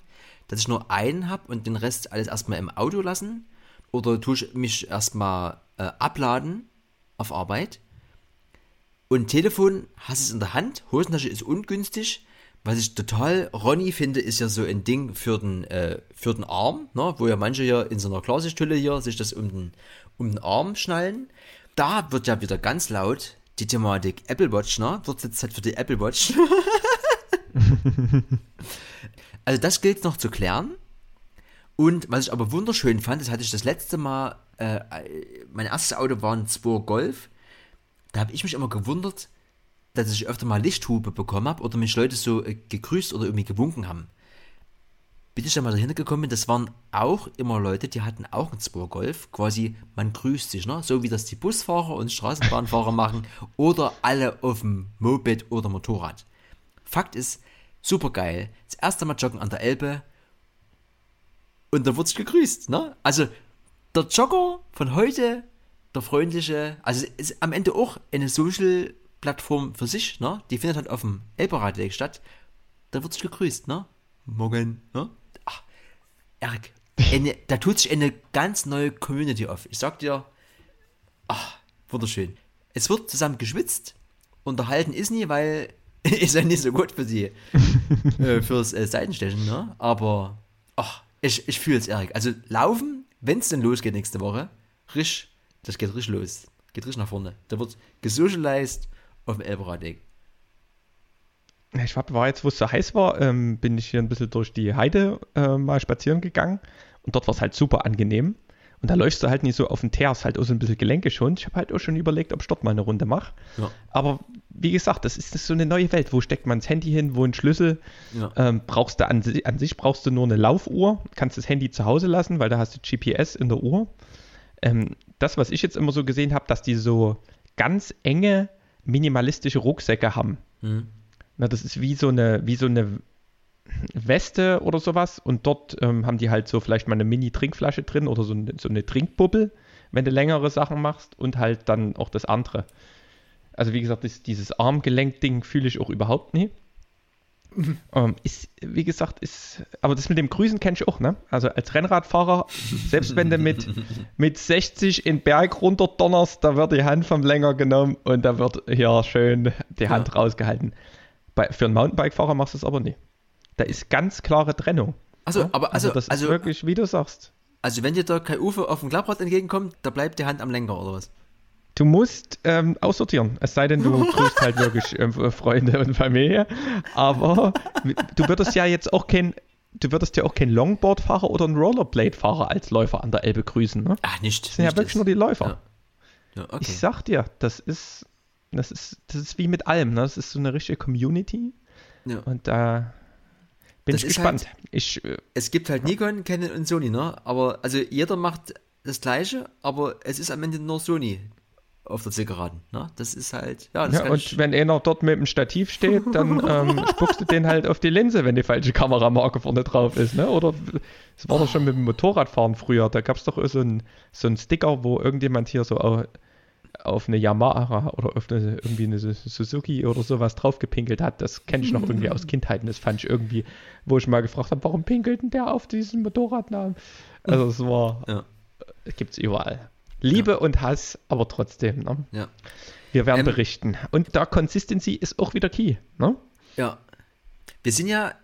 dass ich nur einen habe und den Rest alles erstmal im Auto lassen? Oder tue ich mich erstmal äh, abladen auf Arbeit? Und Telefon hast es in der Hand, Hosentasche ist ungünstig. Was ich total Ronny finde, ist ja so ein Ding für den, äh, für den Arm, ne? wo ja manche ja in so einer Klarsichthülle hier sich das um den, um den Arm schnallen da wird ja wieder ganz laut die Thematik Apple Watch, ne? Wird jetzt halt für die Apple Watch. also das gilt noch zu klären. Und was ich aber wunderschön fand, das hatte ich das letzte Mal, äh, mein erstes Auto war ein 2 Golf. Da habe ich mich immer gewundert, dass ich öfter mal Lichthube bekommen habe oder mich Leute so äh, gegrüßt oder irgendwie gewunken haben bin ich dann mal dahinter gekommen, das waren auch immer Leute, die hatten auch einen 2 Golf. Quasi, man grüßt sich, ne? So wie das die Busfahrer und Straßenbahnfahrer machen oder alle auf dem Moped oder Motorrad. Fakt ist, super geil. Das erste Mal joggen an der Elbe und da wird sich gegrüßt, ne? Also, der Jogger von heute, der freundliche, also ist am Ende auch eine Social-Plattform für sich, ne? Die findet halt auf dem Elberadweg statt. Da wird sich gegrüßt, ne? Morgen, ne? Erik, eine, da tut sich eine ganz neue Community auf. Ich sag dir, ach, wunderschön. Es wird zusammen geschwitzt, unterhalten ist nie, weil ist ja nicht so gut für die, äh, fürs äh, Seitenstechen, ne? Aber, ach, ich, ich fühle es, Erik. Also laufen, wenn es denn losgeht nächste Woche, risch, das geht richtig los. Geht richtig nach vorne. Da wird gesocialized auf dem Elberadweg. Ich war jetzt, wo es so heiß war, ähm, bin ich hier ein bisschen durch die Heide äh, mal spazieren gegangen und dort war es halt super angenehm. Und da läufst du halt nicht so auf den Teers, halt auch so ein bisschen Gelenke schon. Ich habe halt auch schon überlegt, ob ich dort mal eine Runde mache. Ja. Aber wie gesagt, das ist, das ist so eine neue Welt. Wo steckt man das Handy hin, wo ein Schlüssel? Ja. Ähm, brauchst du an, an, sich brauchst du nur eine Laufuhr, kannst das Handy zu Hause lassen, weil da hast du GPS in der Uhr. Ähm, das, was ich jetzt immer so gesehen habe, dass die so ganz enge, minimalistische Rucksäcke haben. Mhm. Na, das ist wie so eine, wie so eine Weste oder sowas und dort ähm, haben die halt so vielleicht mal eine Mini-Trinkflasche drin oder so, eine, so eine Trinkbubbel, wenn du längere Sachen machst und halt dann auch das andere. Also wie gesagt, das, dieses Armgelenk-Ding fühle ich auch überhaupt nie. Mhm. Ist, wie gesagt, ist, aber das mit dem Grüßen kenne ich auch, ne? Also als Rennradfahrer, selbst wenn du mit, mit 60 in Berg runter donnerst, da wird die Hand vom Länger genommen und da wird hier schön die Hand ja. rausgehalten. Bei, für einen Mountainbike-Fahrer machst du es aber nicht. Da ist ganz klare Trennung. Also, ja? aber also, also das also, ist wirklich, wie du sagst. Also wenn dir da kein Ufer auf dem Klapprad entgegenkommt, da bleibt die Hand am Lenker oder was? Du musst ähm, aussortieren, es sei denn, du grüßt halt wirklich ähm, Freunde und Familie. Aber du würdest ja jetzt auch kein, du würdest ja auch kein Longboard-Fahrer oder ein Rollerblade-Fahrer als Läufer an der Elbe grüßen, ne? Ach, nicht. Das sind nicht ja wirklich das. nur die Läufer. Ja. Ja, okay. Ich sag dir, das ist das ist, das ist wie mit allem, ne? Das ist so eine richtige Community. Ja. Und da bin das ich gespannt. Halt, ich, äh, es gibt halt Nikon, Canon und Sony, ne? Aber also jeder macht das gleiche, aber es ist am Ende nur Sony auf der Zielgeraden. Ne? Das ist halt, ja. ja und wenn einer dort mit dem Stativ steht, dann ähm, spuckst du den halt auf die Linse, wenn die falsche Kameramarke vorne drauf ist. Ne? Oder es war doch schon mit dem Motorradfahren früher. Da gab es doch so einen so Sticker, wo irgendjemand hier so auf eine Yamaha oder auf eine, irgendwie eine Suzuki oder sowas draufgepinkelt hat. Das kenne ich noch irgendwie aus Kindheiten. Das fand ich irgendwie, wo ich mal gefragt habe, warum pinkelt denn der auf diesen Motorradnamen? Also es war, ja. gibt es überall. Liebe ja. und Hass, aber trotzdem. Ne? Ja. Wir werden ähm, berichten. Und da Consistency ist auch wieder key. Ne? Ja. Wir sind ja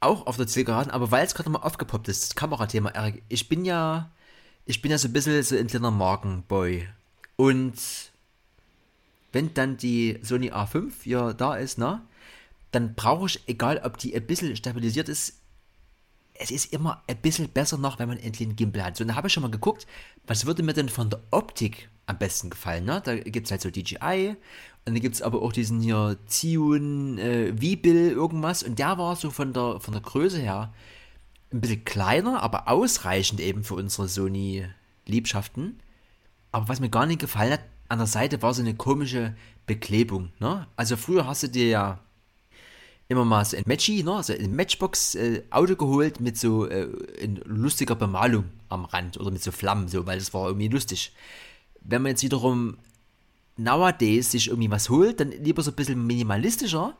auch auf der Zielgeraden, aber weil es gerade mal aufgepoppt ist, das Kamerathema, Eric, ich bin ja, ich bin ja so ein bisschen so ein kleiner Markenboy Und wenn dann die Sony A5 hier da ist, ne, dann brauche ich, egal ob die ein bisschen stabilisiert ist, es ist immer ein bisschen besser noch, wenn man endlich einen Gimbal hat. So, dann habe ich schon mal geguckt, was würde mir denn von der Optik am besten gefallen. Ne? Da gibt es halt so DJI und dann gibt es aber auch diesen hier Zion äh, V-Bill irgendwas und der war so von der, von der Größe her ein bisschen kleiner, aber ausreichend eben für unsere Sony-Liebschaften. Aber was mir gar nicht gefallen hat, an der Seite war so eine komische Beklebung. Ne? Also früher hast du dir ja immer mal so ein Matchy, ne, so ein Matchbox-Auto äh, geholt mit so äh, in lustiger Bemalung am Rand oder mit so Flammen, so, weil das war irgendwie lustig. Wenn man jetzt wiederum nowadays sich irgendwie was holt, dann lieber so ein bisschen minimalistischer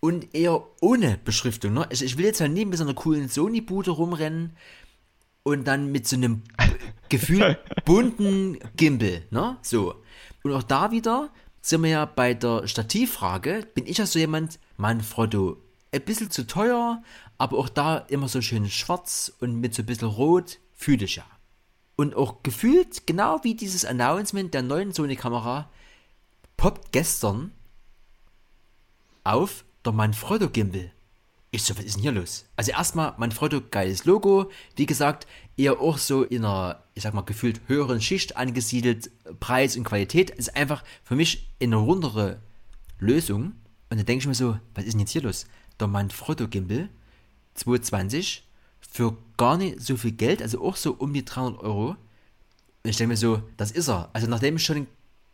und eher ohne Beschriftung. Ne? Also ich will jetzt halt nie mit so einer coolen Sony-Bude rumrennen und dann mit so einem gefühlt bunten Gimbal, ne? So. Und auch da wieder sind wir ja bei der Stativfrage, bin ich ja so jemand, Manfrotto, ein bisschen zu teuer, aber auch da immer so schön schwarz und mit so ein bisschen rot, fühle ich ja. Und auch gefühlt, genau wie dieses Announcement der neuen Sony-Kamera, poppt gestern auf der Manfrotto Gimbal. Ich so, was ist denn hier los? Also erstmal, Manfrotto, geiles Logo. Wie gesagt, eher auch so in einer, ich sag mal, gefühlt höheren Schicht angesiedelt. Preis und Qualität ist einfach für mich eine rundere Lösung. Und dann denke ich mir so, was ist denn jetzt hier los? Der Manfrotto Gimbal 220 für gar nicht so viel Geld, also auch so um die 300 Euro. Und ich denke mir so, das ist er. Also nachdem ich schon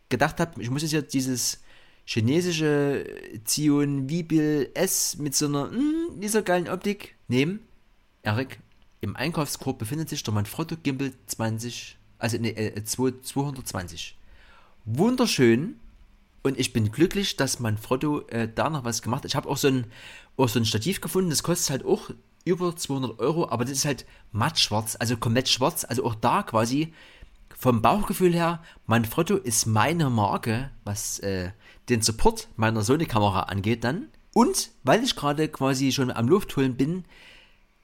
gedacht habe, ich muss jetzt dieses chinesische Zion Vibil S mit so einer mh, dieser geilen Optik nehmen. Erik, im Einkaufskorb befindet sich der Manfrotto Gimbal 20, also ne, äh, 220. Wunderschön. Und ich bin glücklich, dass Manfrotto äh, da noch was gemacht hat. Ich habe auch so ein, auch so ein Stativ gefunden, das kostet halt auch über 200 Euro, aber das ist halt matt schwarz, also komplett schwarz. Also auch da quasi vom Bauchgefühl her, Manfrotto ist meine Marke, was äh, den Support meiner Sony-Kamera angeht dann. Und weil ich gerade quasi schon am Luftholen bin,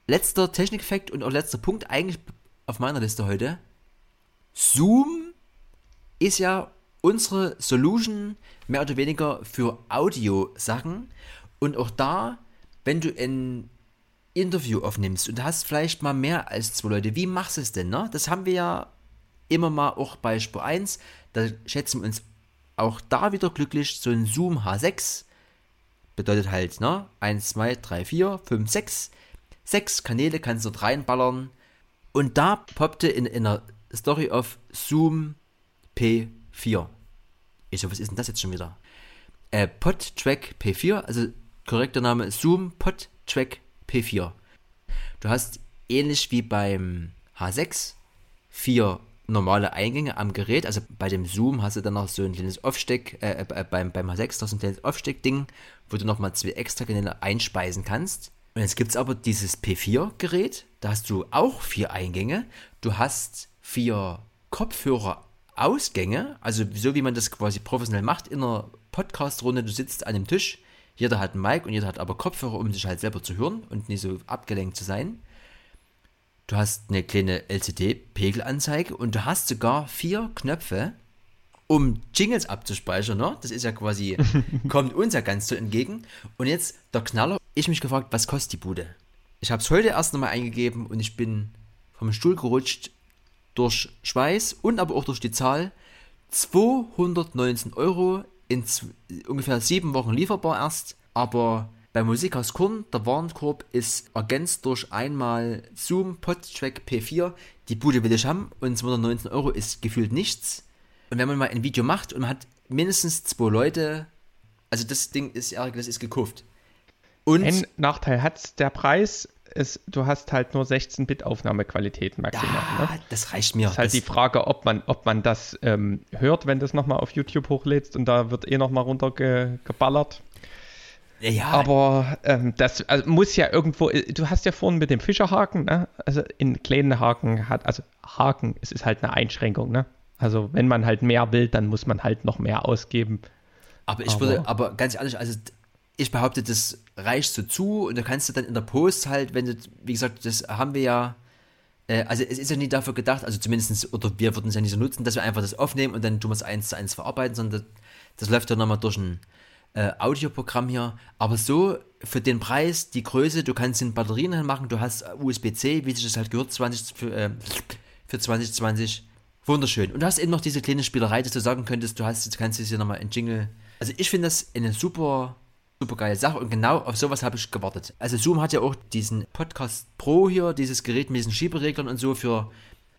letzter Technikeffekt und auch letzter Punkt eigentlich auf meiner Liste heute. Zoom ist ja unsere Solution mehr oder weniger für Audio-Sachen. Und auch da, wenn du ein Interview aufnimmst und hast vielleicht mal mehr als zwei Leute, wie machst du es denn? Ne? Das haben wir ja immer mal auch bei Spur 1. Da schätzen wir uns auch da wieder glücklich, so ein Zoom H6 bedeutet halt, ne? 1, 2, 3, 4, 5, 6. Sechs Kanäle kannst du dort reinballern. Und da poppte in, in einer Story auf Zoom P4. Ich so, was ist denn das jetzt schon wieder? Äh, PodTrack P4, also korrekter Name Zoom PodTrack P4. Du hast ähnlich wie beim H6 vier normale Eingänge am Gerät. Also bei dem Zoom hast du dann noch so ein kleines Aufsteck, äh, äh beim, beim H6 noch so ein kleines Aufsteckding, wo du nochmal zwei extra Kanäle einspeisen kannst. Und jetzt gibt es aber dieses P4-Gerät, da hast du auch vier Eingänge. Du hast vier Kopfhörer-Ausgänge, also so wie man das quasi professionell macht in einer Podcast-Runde. Du sitzt an dem Tisch, jeder hat ein Mic und jeder hat aber Kopfhörer, um sich halt selber zu hören und nicht so abgelenkt zu sein. Du hast eine kleine LCD-Pegelanzeige und du hast sogar vier Knöpfe, um Jingles abzuspeichern. Ne? Das ist ja quasi, kommt uns ja ganz so entgegen. Und jetzt der Knaller. Ich mich gefragt, was kostet die Bude? Ich habe es heute erst nochmal eingegeben und ich bin vom Stuhl gerutscht durch Schweiß und aber auch durch die Zahl. 219 Euro in ungefähr sieben Wochen lieferbar erst, aber bei Musik aus Korn, der Warenkorb ist ergänzt durch einmal Zoom Podtrack P4. Die Bude will ich haben und 219 Euro ist gefühlt nichts. Und wenn man mal ein Video macht und man hat mindestens zwei Leute, also das Ding ist, das ist gekauft. Und ein Nachteil hat der Preis, ist, du hast halt nur 16-Bit-Aufnahmequalität maximal. Ja, ne? Das reicht mir. Das ist halt das die Frage, ob man, ob man das ähm, hört, wenn du es nochmal auf YouTube hochlädst und da wird eh nochmal runtergeballert. Ja. Aber ähm, das also muss ja irgendwo, du hast ja vorhin mit dem Fischerhaken, ne? also in kleinen Haken hat, also Haken, es ist halt eine Einschränkung, ne? Also wenn man halt mehr will, dann muss man halt noch mehr ausgeben. Aber ich aber, würde, aber ganz ehrlich, also ich behaupte, das reicht so zu und da kannst du dann in der Post halt, wenn du, wie gesagt, das haben wir ja Äh, also es ist ja nie dafür gedacht, also zumindest, oder wir würden es ja nicht so nutzen, dass wir einfach das aufnehmen und dann tun wir es eins zu eins verarbeiten, sondern das, das läuft ja nochmal durch ein äh, Audioprogramm hier. Aber so für den Preis, die Größe, du kannst den Batterien machen, du hast USB-C, wie sich das halt gehört, 20, für, äh, für 2020. Wunderschön. Und du hast eben noch diese kleine Spielerei, dass du sagen könntest, du hast, jetzt kannst du hier nochmal ein Jingle. Also ich finde das eine super, super geile Sache und genau auf sowas habe ich gewartet. Also Zoom hat ja auch diesen Podcast Pro hier, dieses Gerät mit diesen Schiebereglern und so für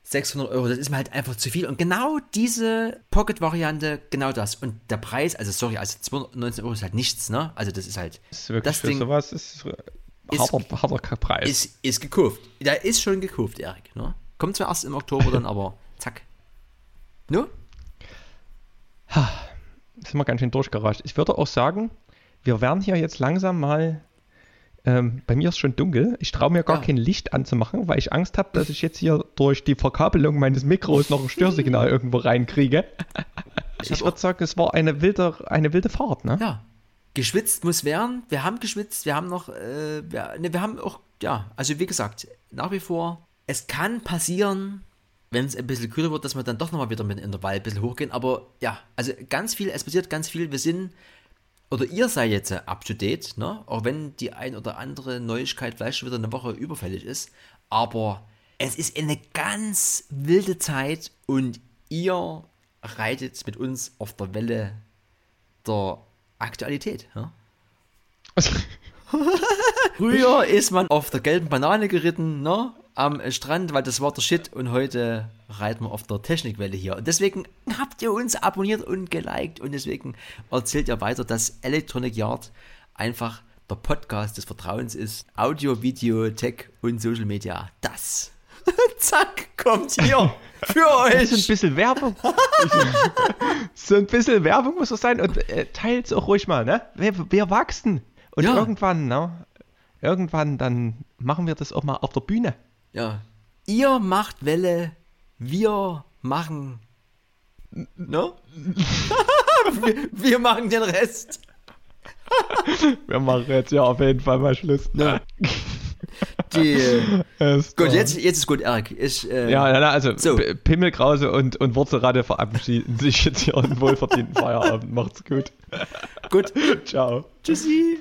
600 Euro. Das ist mir halt einfach zu viel. Und genau diese Pocket-Variante, genau das. Und der Preis, also sorry, also 219 Euro ist halt nichts, ne? Also das ist halt. Das ist wirklich das für Ding sowas ist, ist- harter, harter Preis. ist, ist gekauft. Der ist schon gekauft, Erik. Ne? Kommt zwar erst im Oktober dann, aber zack. No? sind wir ganz schön durchgerascht. Ich würde auch sagen, wir werden hier jetzt langsam mal. Ähm, bei mir ist schon dunkel. Ich traue mir gar Ja. kein Licht anzumachen, weil ich Angst habe, dass ich jetzt hier durch die Verkabelung meines Mikros noch ein Störsignal irgendwo reinkriege. Ich, hab würde sagen, es war eine wilde, eine wilde Fahrt, ne? Ja. Geschwitzt muss werden. Wir haben geschwitzt. Wir haben noch, äh, wir, ne, wir haben auch, ja, also wie gesagt, nach wie vor, es kann passieren, wenn es ein bisschen kühler wird, dass wir dann doch nochmal wieder mit dem Intervall ein bisschen hochgehen. Aber ja, also ganz viel, es passiert ganz viel. Wir sind, oder ihr seid jetzt up to date, ne? Auch wenn die ein oder andere Neuigkeit vielleicht schon wieder eine Woche überfällig ist. Aber es ist eine ganz wilde Zeit und ihr reitet mit uns auf der Welle der Aktualität. Ja? Früher ist man auf der gelben Banane geritten, ne? Am Strand, weil das war der Shit und heute reiten wir auf der Technikwelle hier. Und deswegen habt ihr uns abonniert und geliked und deswegen erzählt ihr weiter, dass Electronic Yard einfach der Podcast des Vertrauens ist. Audio, Video, Tech und Social Media. Das. Zack, kommt hier für So ein euch. bisschen Werbung. so ein bisschen Werbung muss es sein und äh, teilt's auch ruhig mal, ne? Wir, wir wachsen. Und Ja. irgendwann, ne? Irgendwann, dann machen wir das auch mal auf der Bühne. Ja. Ihr macht Welle, wir machen. Ne? wir, wir machen den Rest. Wir machen jetzt ja auf jeden Fall mal Schluss. Ja. Die, gut, jetzt, jetzt ist gut, Erik. Ich, äh, Ja, na, na, also So. Pimmelkrause und, und Wurzelratte verabschieden sich jetzt hier einen wohlverdienten Feierabend. Macht's gut. Gut. Ciao. Tschüssi.